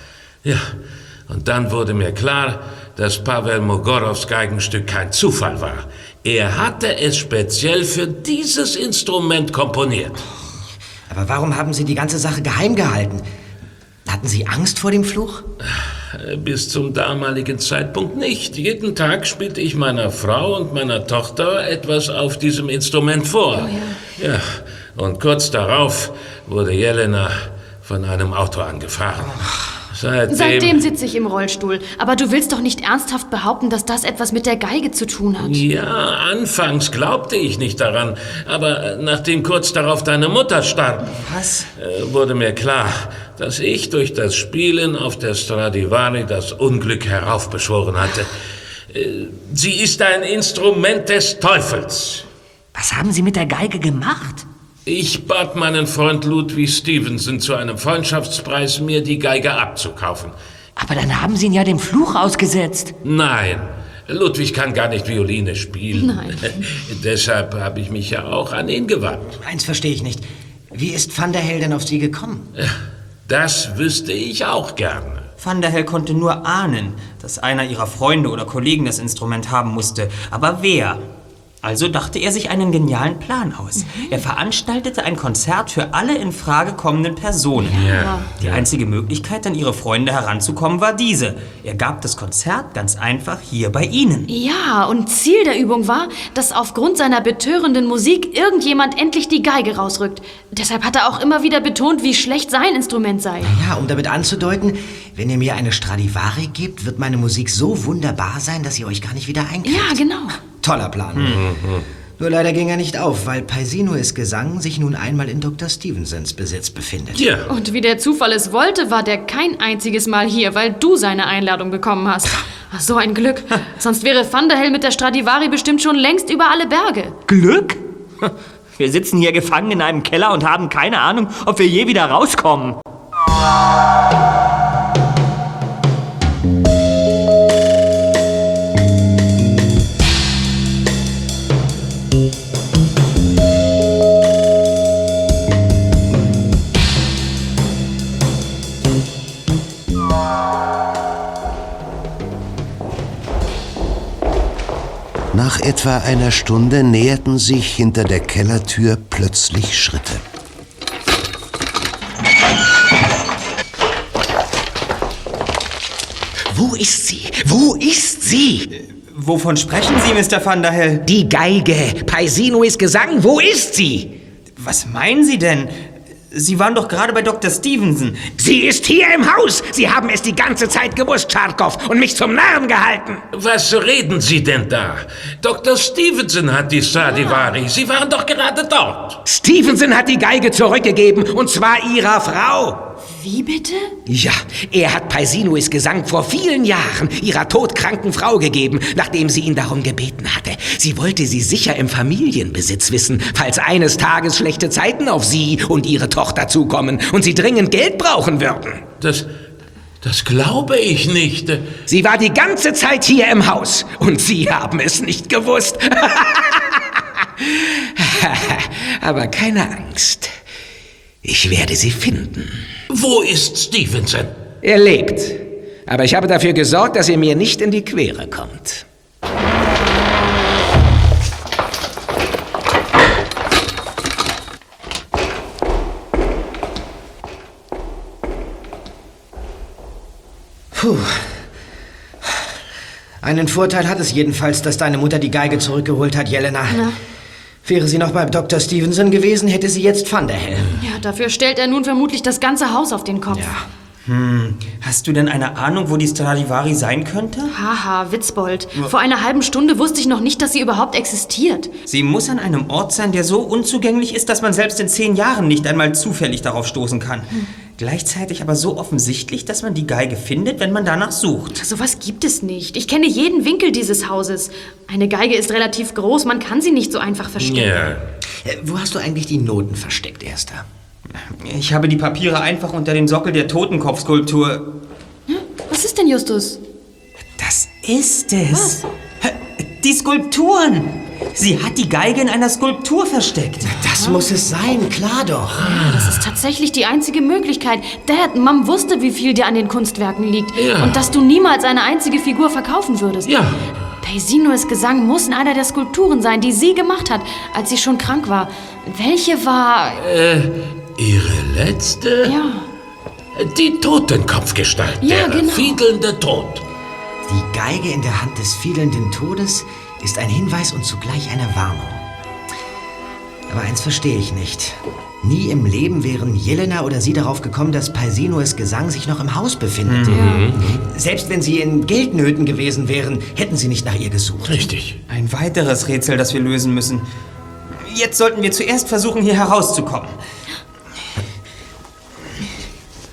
Ja, und dann wurde mir klar, dass Pavel Mogorows Geigenstück kein Zufall war. Er hatte es speziell für dieses Instrument komponiert. Aber warum haben Sie die ganze Sache geheim gehalten? Hatten Sie Angst vor dem Fluch? Bis zum damaligen Zeitpunkt nicht. Jeden Tag spielte ich meiner Frau und meiner Tochter etwas auf diesem Instrument vor. ja. und kurz darauf wurde Jelena von einem Auto angefahren. Seitdem, Seitdem sitze ich im Rollstuhl. Aber du willst doch nicht ernsthaft behaupten, dass das etwas mit der Geige zu tun hat. Ja, anfangs glaubte ich nicht daran, aber äh, nachdem kurz darauf deine Mutter starb, Was? äh, wurde mir klar, dass ich durch das Spielen auf der Stradivari das Unglück heraufbeschworen hatte. Äh, Sie ist ein Instrument des Teufels. Was haben Sie mit der Geige gemacht? Ich bat meinen Freund Ludwig Stevenson zu einem Freundschaftspreis, mir die Geige abzukaufen. Aber dann haben Sie ihn ja dem Fluch ausgesetzt. Nein, Ludwig kann gar nicht Violine spielen. Nein. Deshalb habe ich mich ja auch an ihn gewandt. Eins verstehe ich nicht. Wie ist Van der Hel denn auf Sie gekommen? Das wüsste ich auch gerne. Van der Hel konnte nur ahnen, dass einer ihrer Freunde oder Kollegen das Instrument haben musste. Aber wer? Also dachte er sich einen genialen Plan aus. Er veranstaltete ein Konzert für alle in Frage kommenden Personen. Ja. Die einzige Möglichkeit, an ihre Freunde heranzukommen, war diese. Er gab das Konzert ganz einfach hier bei ihnen. Ja, und Ziel der Übung war, dass aufgrund seiner betörenden Musik irgendjemand endlich die Geige rausrückt. Deshalb hat er auch immer wieder betont, wie schlecht sein Instrument sei. Ja, um damit anzudeuten, wenn ihr mir eine Stradivari gebt, wird meine Musik so wunderbar sein, dass ihr euch gar nicht wieder einkriegt. Ja, genau. Toller Plan. Nur leider ging er nicht auf, weil Paisinues Gesang sich nun einmal in Dr. Stevensons Besitz befindet. Ja. Und wie der Zufall es wollte, war der kein einziges Mal hier, weil du seine Einladung bekommen hast. Ach, so ein Glück. Sonst wäre Van der Hel mit der Stradivari bestimmt schon längst über alle Berge. Glück? Wir sitzen hier gefangen in einem Keller und haben keine Ahnung, ob wir je wieder rauskommen. Etwa einer Stunde näherten sich hinter der Kellertür plötzlich Schritte. Wo ist sie? Wo ist sie? Wovon sprechen Sie, Mr. Van der Hel? Die Geige. Paisinues Gesang. Wo ist sie? Was meinen Sie denn? Sie waren doch gerade bei Dr. Stevenson. Sie ist hier im Haus. Sie haben es die ganze Zeit gewusst, Tscharkow, und mich zum Narren gehalten. Was reden Sie denn da? Dr. Stevenson hat die Stradivari. Sie waren doch gerade dort. Stevenson hat die Geige zurückgegeben, und zwar ihrer Frau. Wie bitte? Ja, er hat Paisinues Gesang vor vielen Jahren ihrer todkranken Frau gegeben, nachdem sie ihn darum gebeten hatte. Sie wollte sie sicher im Familienbesitz wissen, falls eines Tages schlechte Zeiten auf sie und ihre Tochter zukommen und sie dringend Geld brauchen würden. Das, das glaube ich nicht. Sie war die ganze Zeit hier im Haus und Sie haben es nicht gewusst. Aber keine Angst. Ich werde sie finden. Wo ist Stevenson? Er lebt. Aber ich habe dafür gesorgt, dass er mir nicht in die Quere kommt. Puh. Einen Vorteil hat es jedenfalls, dass deine Mutter die Geige zurückgeholt hat, Jelena. Na? Wäre sie noch bei Dr. Stevenson gewesen, hätte sie jetzt Van der Helm. Ja, dafür stellt er nun vermutlich das ganze Haus auf den Kopf. Hm, hast du denn eine Ahnung, wo die Stradivari sein könnte? Haha, Witzbold. Vor einer halben Stunde wusste ich noch nicht, dass sie überhaupt existiert. Sie muss an einem Ort sein, der so unzugänglich ist, dass man selbst in zehn Jahren nicht einmal zufällig darauf stoßen kann. Gleichzeitig aber so offensichtlich, dass man die Geige findet, wenn man danach sucht. Sowas gibt es nicht. Ich kenne jeden Winkel dieses Hauses. Eine Geige ist relativ groß, man kann sie nicht so einfach verstecken. Äh, Wo hast du eigentlich die Noten versteckt, Erster? Ich habe die Papiere einfach unter den Sockel der Totenkopfskulptur. Was ist denn, Justus? Das ist es. Die Skulpturen. Sie hat die Geige in einer Skulptur versteckt. Das muss es sein, klar doch. Ja, das ist tatsächlich die einzige Möglichkeit. Dad, Mom wusste, wie viel dir an den Kunstwerken liegt. Ja. Und dass du niemals eine einzige Figur verkaufen würdest. Ja. Peisinues Gesang muss in einer der Skulpturen sein, die sie gemacht hat, als sie schon krank war. Welche war... Äh, ihre letzte? Ja. Die Totenkopfgestalt. Ja, der genau. fiedelnde Tod. Die Geige in der Hand des fielenden Todes ist ein Hinweis und zugleich eine Warnung. Aber eins verstehe ich nicht. Nie im Leben wären Jelena oder sie darauf gekommen, dass Paisinues Gesang sich noch im Haus befindet. Selbst wenn sie in Geldnöten gewesen wären, hätten sie nicht nach ihr gesucht. Richtig. Ein weiteres Rätsel, das wir lösen müssen. Jetzt sollten wir zuerst versuchen, hier herauszukommen.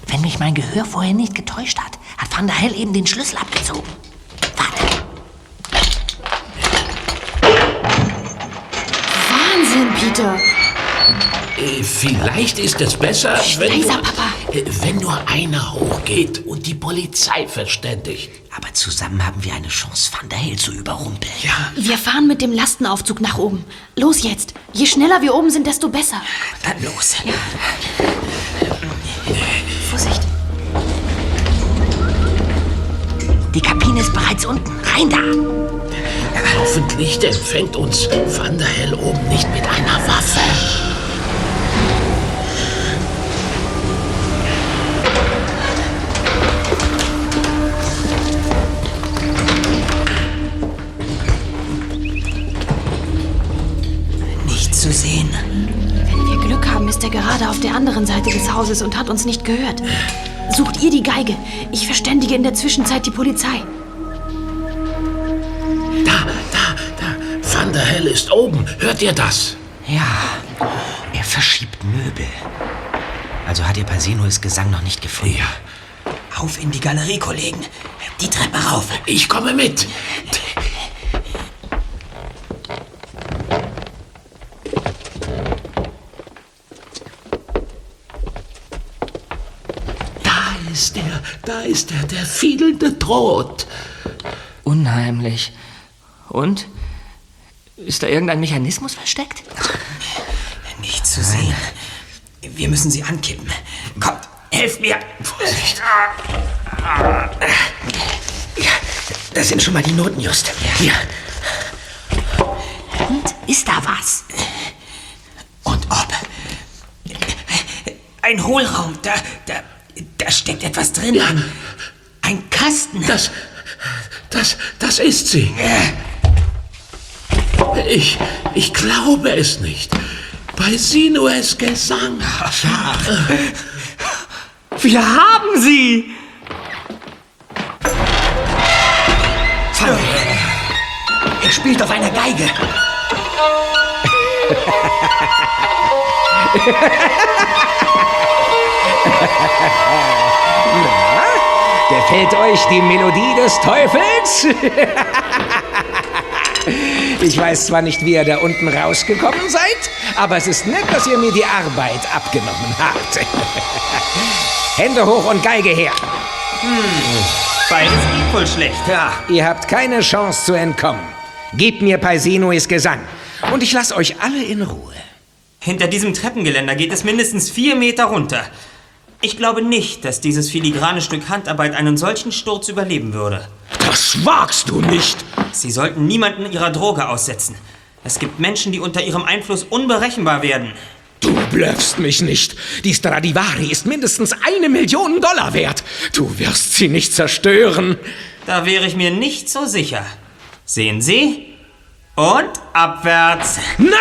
Wenn mich mein Gehör vorher nicht getäuscht hat, hat Van der Hell eben den Schlüssel abgezogen. Wahnsinn, Peter. Äh, Vielleicht ist es besser, wenn Leiser, nur, Papa. äh, wenn nur einer hochgeht und die Polizei verständigt. Aber zusammen haben wir eine Chance, Van der Hell zu überrumpeln. Ja. Wir fahren mit dem Lastenaufzug nach oben. Los jetzt. Je schneller wir oben sind, desto besser. Dann los. Vorsicht. Die Kabine ist bereits unten. Rein da. Hoffentlich empfängt uns Van der Hell oben nicht mit einer Waffe. Nicht zu sehen. Wenn wir Glück haben, ist er gerade auf der anderen Seite des Hauses und hat uns nicht gehört. Sucht ihr die Geige. Ich verständige in der Zwischenzeit die Polizei. Hell ist oben. Hört ihr das? Ja, er verschiebt Möbel. Also hat ihr Paisinues Gesang noch nicht gefunden. Ja. Auf in die Galerie, Kollegen. Die Treppe rauf. Ich komme mit. Da ist er, da ist er, der fiedelnde Tod. Unheimlich. Und? Ist da irgendein Mechanismus versteckt? Nicht zu sehen. Wir müssen sie ankippen. Kommt, helft mir. Vorsicht. Das sind schon mal die Noten, Just. Hier. Und ist da was? Und ob. Ein Hohlraum, da, da, da steckt etwas drin. Ein, ein Kasten. Das, das, das ist sie. Ich, ich glaube es nicht. Bei Sinues Gesang. Wir haben sie! Er spielt auf einer Geige. Gefällt euch die Melodie des Teufels? Ich weiß zwar nicht, wie ihr da unten rausgekommen seid, aber es ist nett, dass ihr mir die Arbeit abgenommen habt. Hände hoch und Geige her. Beides geht wohl schlecht. Ja, ihr habt keine Chance zu entkommen. Gebt mir Paisinues Gesang und ich lasse euch alle in Ruhe. Hinter diesem Treppengeländer geht es mindestens vier Meter runter. Ich glaube nicht, dass dieses filigrane Stück Handarbeit einen solchen Sturz überleben würde. Das wagst du nicht! Sie sollten niemanden ihrer Droge aussetzen. Es gibt Menschen, die unter ihrem Einfluss unberechenbar werden. Du blöffst mich nicht. Die Stradivari ist mindestens eine Million Dollar wert. Du wirst sie nicht zerstören. Da wäre ich mir nicht so sicher. Sehen Sie? Und abwärts. Nein!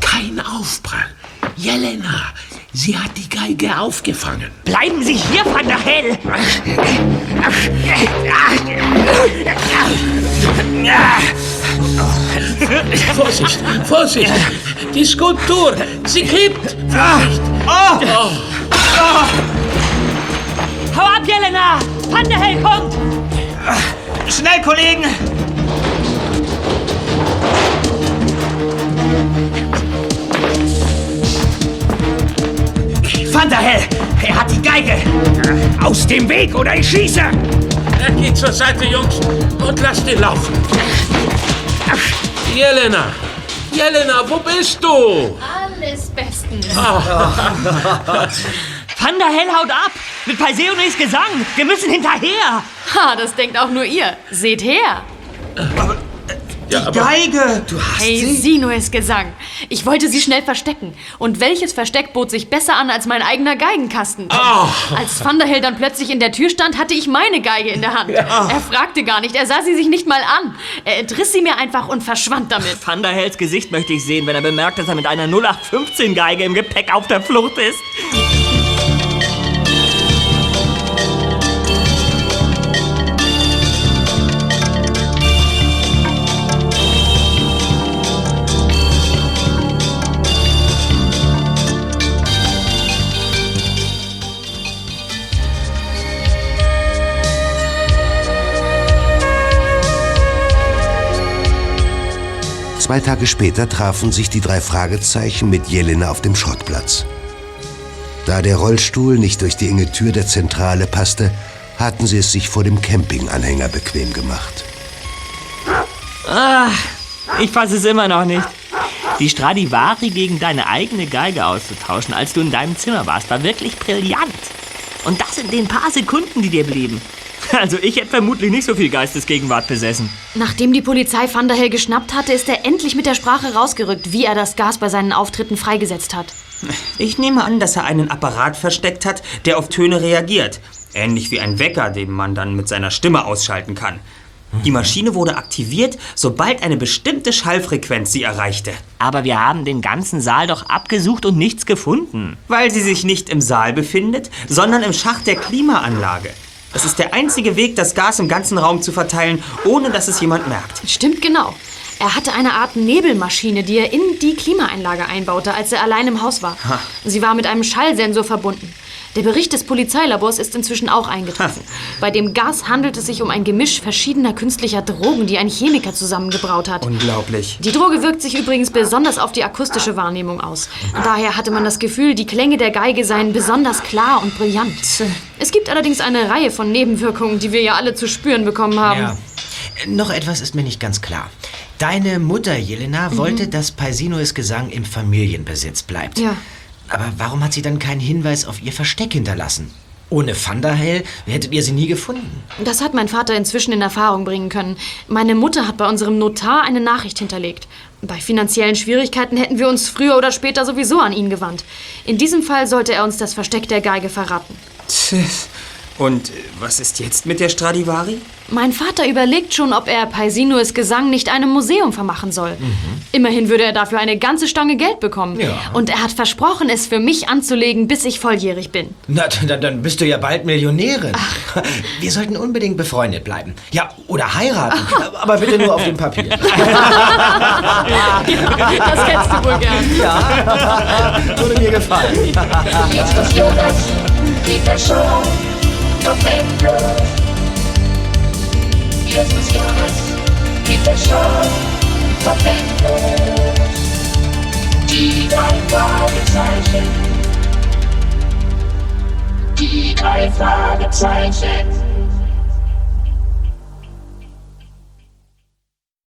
Kein Aufprall. Jelena, sie hat die Geige aufgefangen. Bleiben Sie hier, Van der Hell! Vorsicht, Vorsicht! Die Skulptur, sie kippt! Vorsicht! Oh! Hau ab, Jelena! Van der Hell kommt! Schnell, Kollegen! Van der Hell! Er hat die Geige! Aus dem Weg oder ich schieße! Er geht zur Seite, Jungs, und lasst ihn laufen. Jelena! Jelena, wo bist du? Alles bestens. Van der Hell haut ab! Mit Paiseones Gesang! Wir müssen hinterher! Ha, das denkt auch nur ihr. Seht her. Die Geige! Du hast hey, Sinues Gesang. Ich wollte sie schnell verstecken. Und welches Versteck bot sich besser an als mein eigener Geigenkasten? Als Van der Hell dann plötzlich in der Tür stand, hatte ich meine Geige in der Hand. Er fragte gar nicht, er sah sie sich nicht mal an. Er entriss sie mir einfach und verschwand damit. Van der Hells Gesicht möchte ich sehen, wenn er bemerkt, dass er mit einer 0815-Geige im Gepäck auf der Flucht ist. Zwei Tage später trafen sich die drei Fragezeichen mit Jelena auf dem Schrottplatz. Da der Rollstuhl nicht durch die enge Tür der Zentrale passte, hatten sie es sich vor dem Campinganhänger bequem gemacht. Ah, ich fasse es immer noch nicht. Die Stradivari gegen deine eigene Geige auszutauschen, als du in deinem Zimmer warst, war wirklich brillant. Und das in den paar Sekunden, die dir blieben. Also ich hätte vermutlich nicht so viel Geistesgegenwart besessen. Nachdem die Polizei Van der Hell geschnappt hatte, ist er endlich mit der Sprache rausgerückt, wie er das Gas bei seinen Auftritten freigesetzt hat. Ich nehme an, dass er einen Apparat versteckt hat, der auf Töne reagiert. Ähnlich wie ein Wecker, den man dann mit seiner Stimme ausschalten kann. Die Maschine wurde aktiviert, sobald eine bestimmte Schallfrequenz sie erreichte. Aber wir haben den ganzen Saal doch abgesucht und nichts gefunden. Weil sie sich nicht im Saal befindet, sondern im Schacht der Klimaanlage. Es ist der einzige Weg, das Gas im ganzen Raum zu verteilen, ohne dass es jemand merkt. Stimmt genau. Er hatte eine Art Nebelmaschine, die er in die Klimaanlage einbaute, als er allein im Haus war. Ha. Sie war mit einem Schallsensor verbunden. Der Bericht des Polizeilabors ist inzwischen auch eingetroffen. Bei dem Gas handelt es sich um ein Gemisch verschiedener künstlicher Drogen, die ein Chemiker zusammengebraut hat. Unglaublich. Die Droge wirkt sich übrigens besonders auf die akustische Wahrnehmung aus. Daher hatte man das Gefühl, die Klänge der Geige seien besonders klar und brillant. Es gibt allerdings eine Reihe von Nebenwirkungen, die wir ja alle zu spüren bekommen haben. Ja. Noch etwas ist mir nicht ganz klar. Deine Mutter, Jelena, wollte, dass Paisinues Gesang im Familienbesitz bleibt. Ja. Aber warum hat sie dann keinen Hinweis auf ihr Versteck hinterlassen? Ohne Vanderhell hättet ihr sie nie gefunden. Das hat mein Vater inzwischen in Erfahrung bringen können. Meine Mutter hat bei unserem Notar eine Nachricht hinterlegt. Bei finanziellen Schwierigkeiten hätten wir uns früher oder später sowieso an ihn gewandt. In diesem Fall sollte er uns das Versteck der Geige verraten. Und äh, was ist jetzt mit der Stradivari? Mein Vater überlegt schon, ob er Paisinues Gesang nicht einem Museum vermachen soll. Immerhin würde er dafür eine ganze Stange Geld bekommen. Ja. Und er hat versprochen, es für mich anzulegen, bis ich volljährig bin. Na, dann, dann bist du ja bald Millionärin. Wir sollten unbedingt befreundet bleiben. Ja, oder heiraten. Aber bitte nur auf dem Papier. das kennst du wohl gern. Ja, würde mir gefallen. Jetzt ist Jonas, Peter Show, November. Jetzt ist Jonas, Peter Show, November. Die drei Fragezeichen. Die drei Fragezeichen.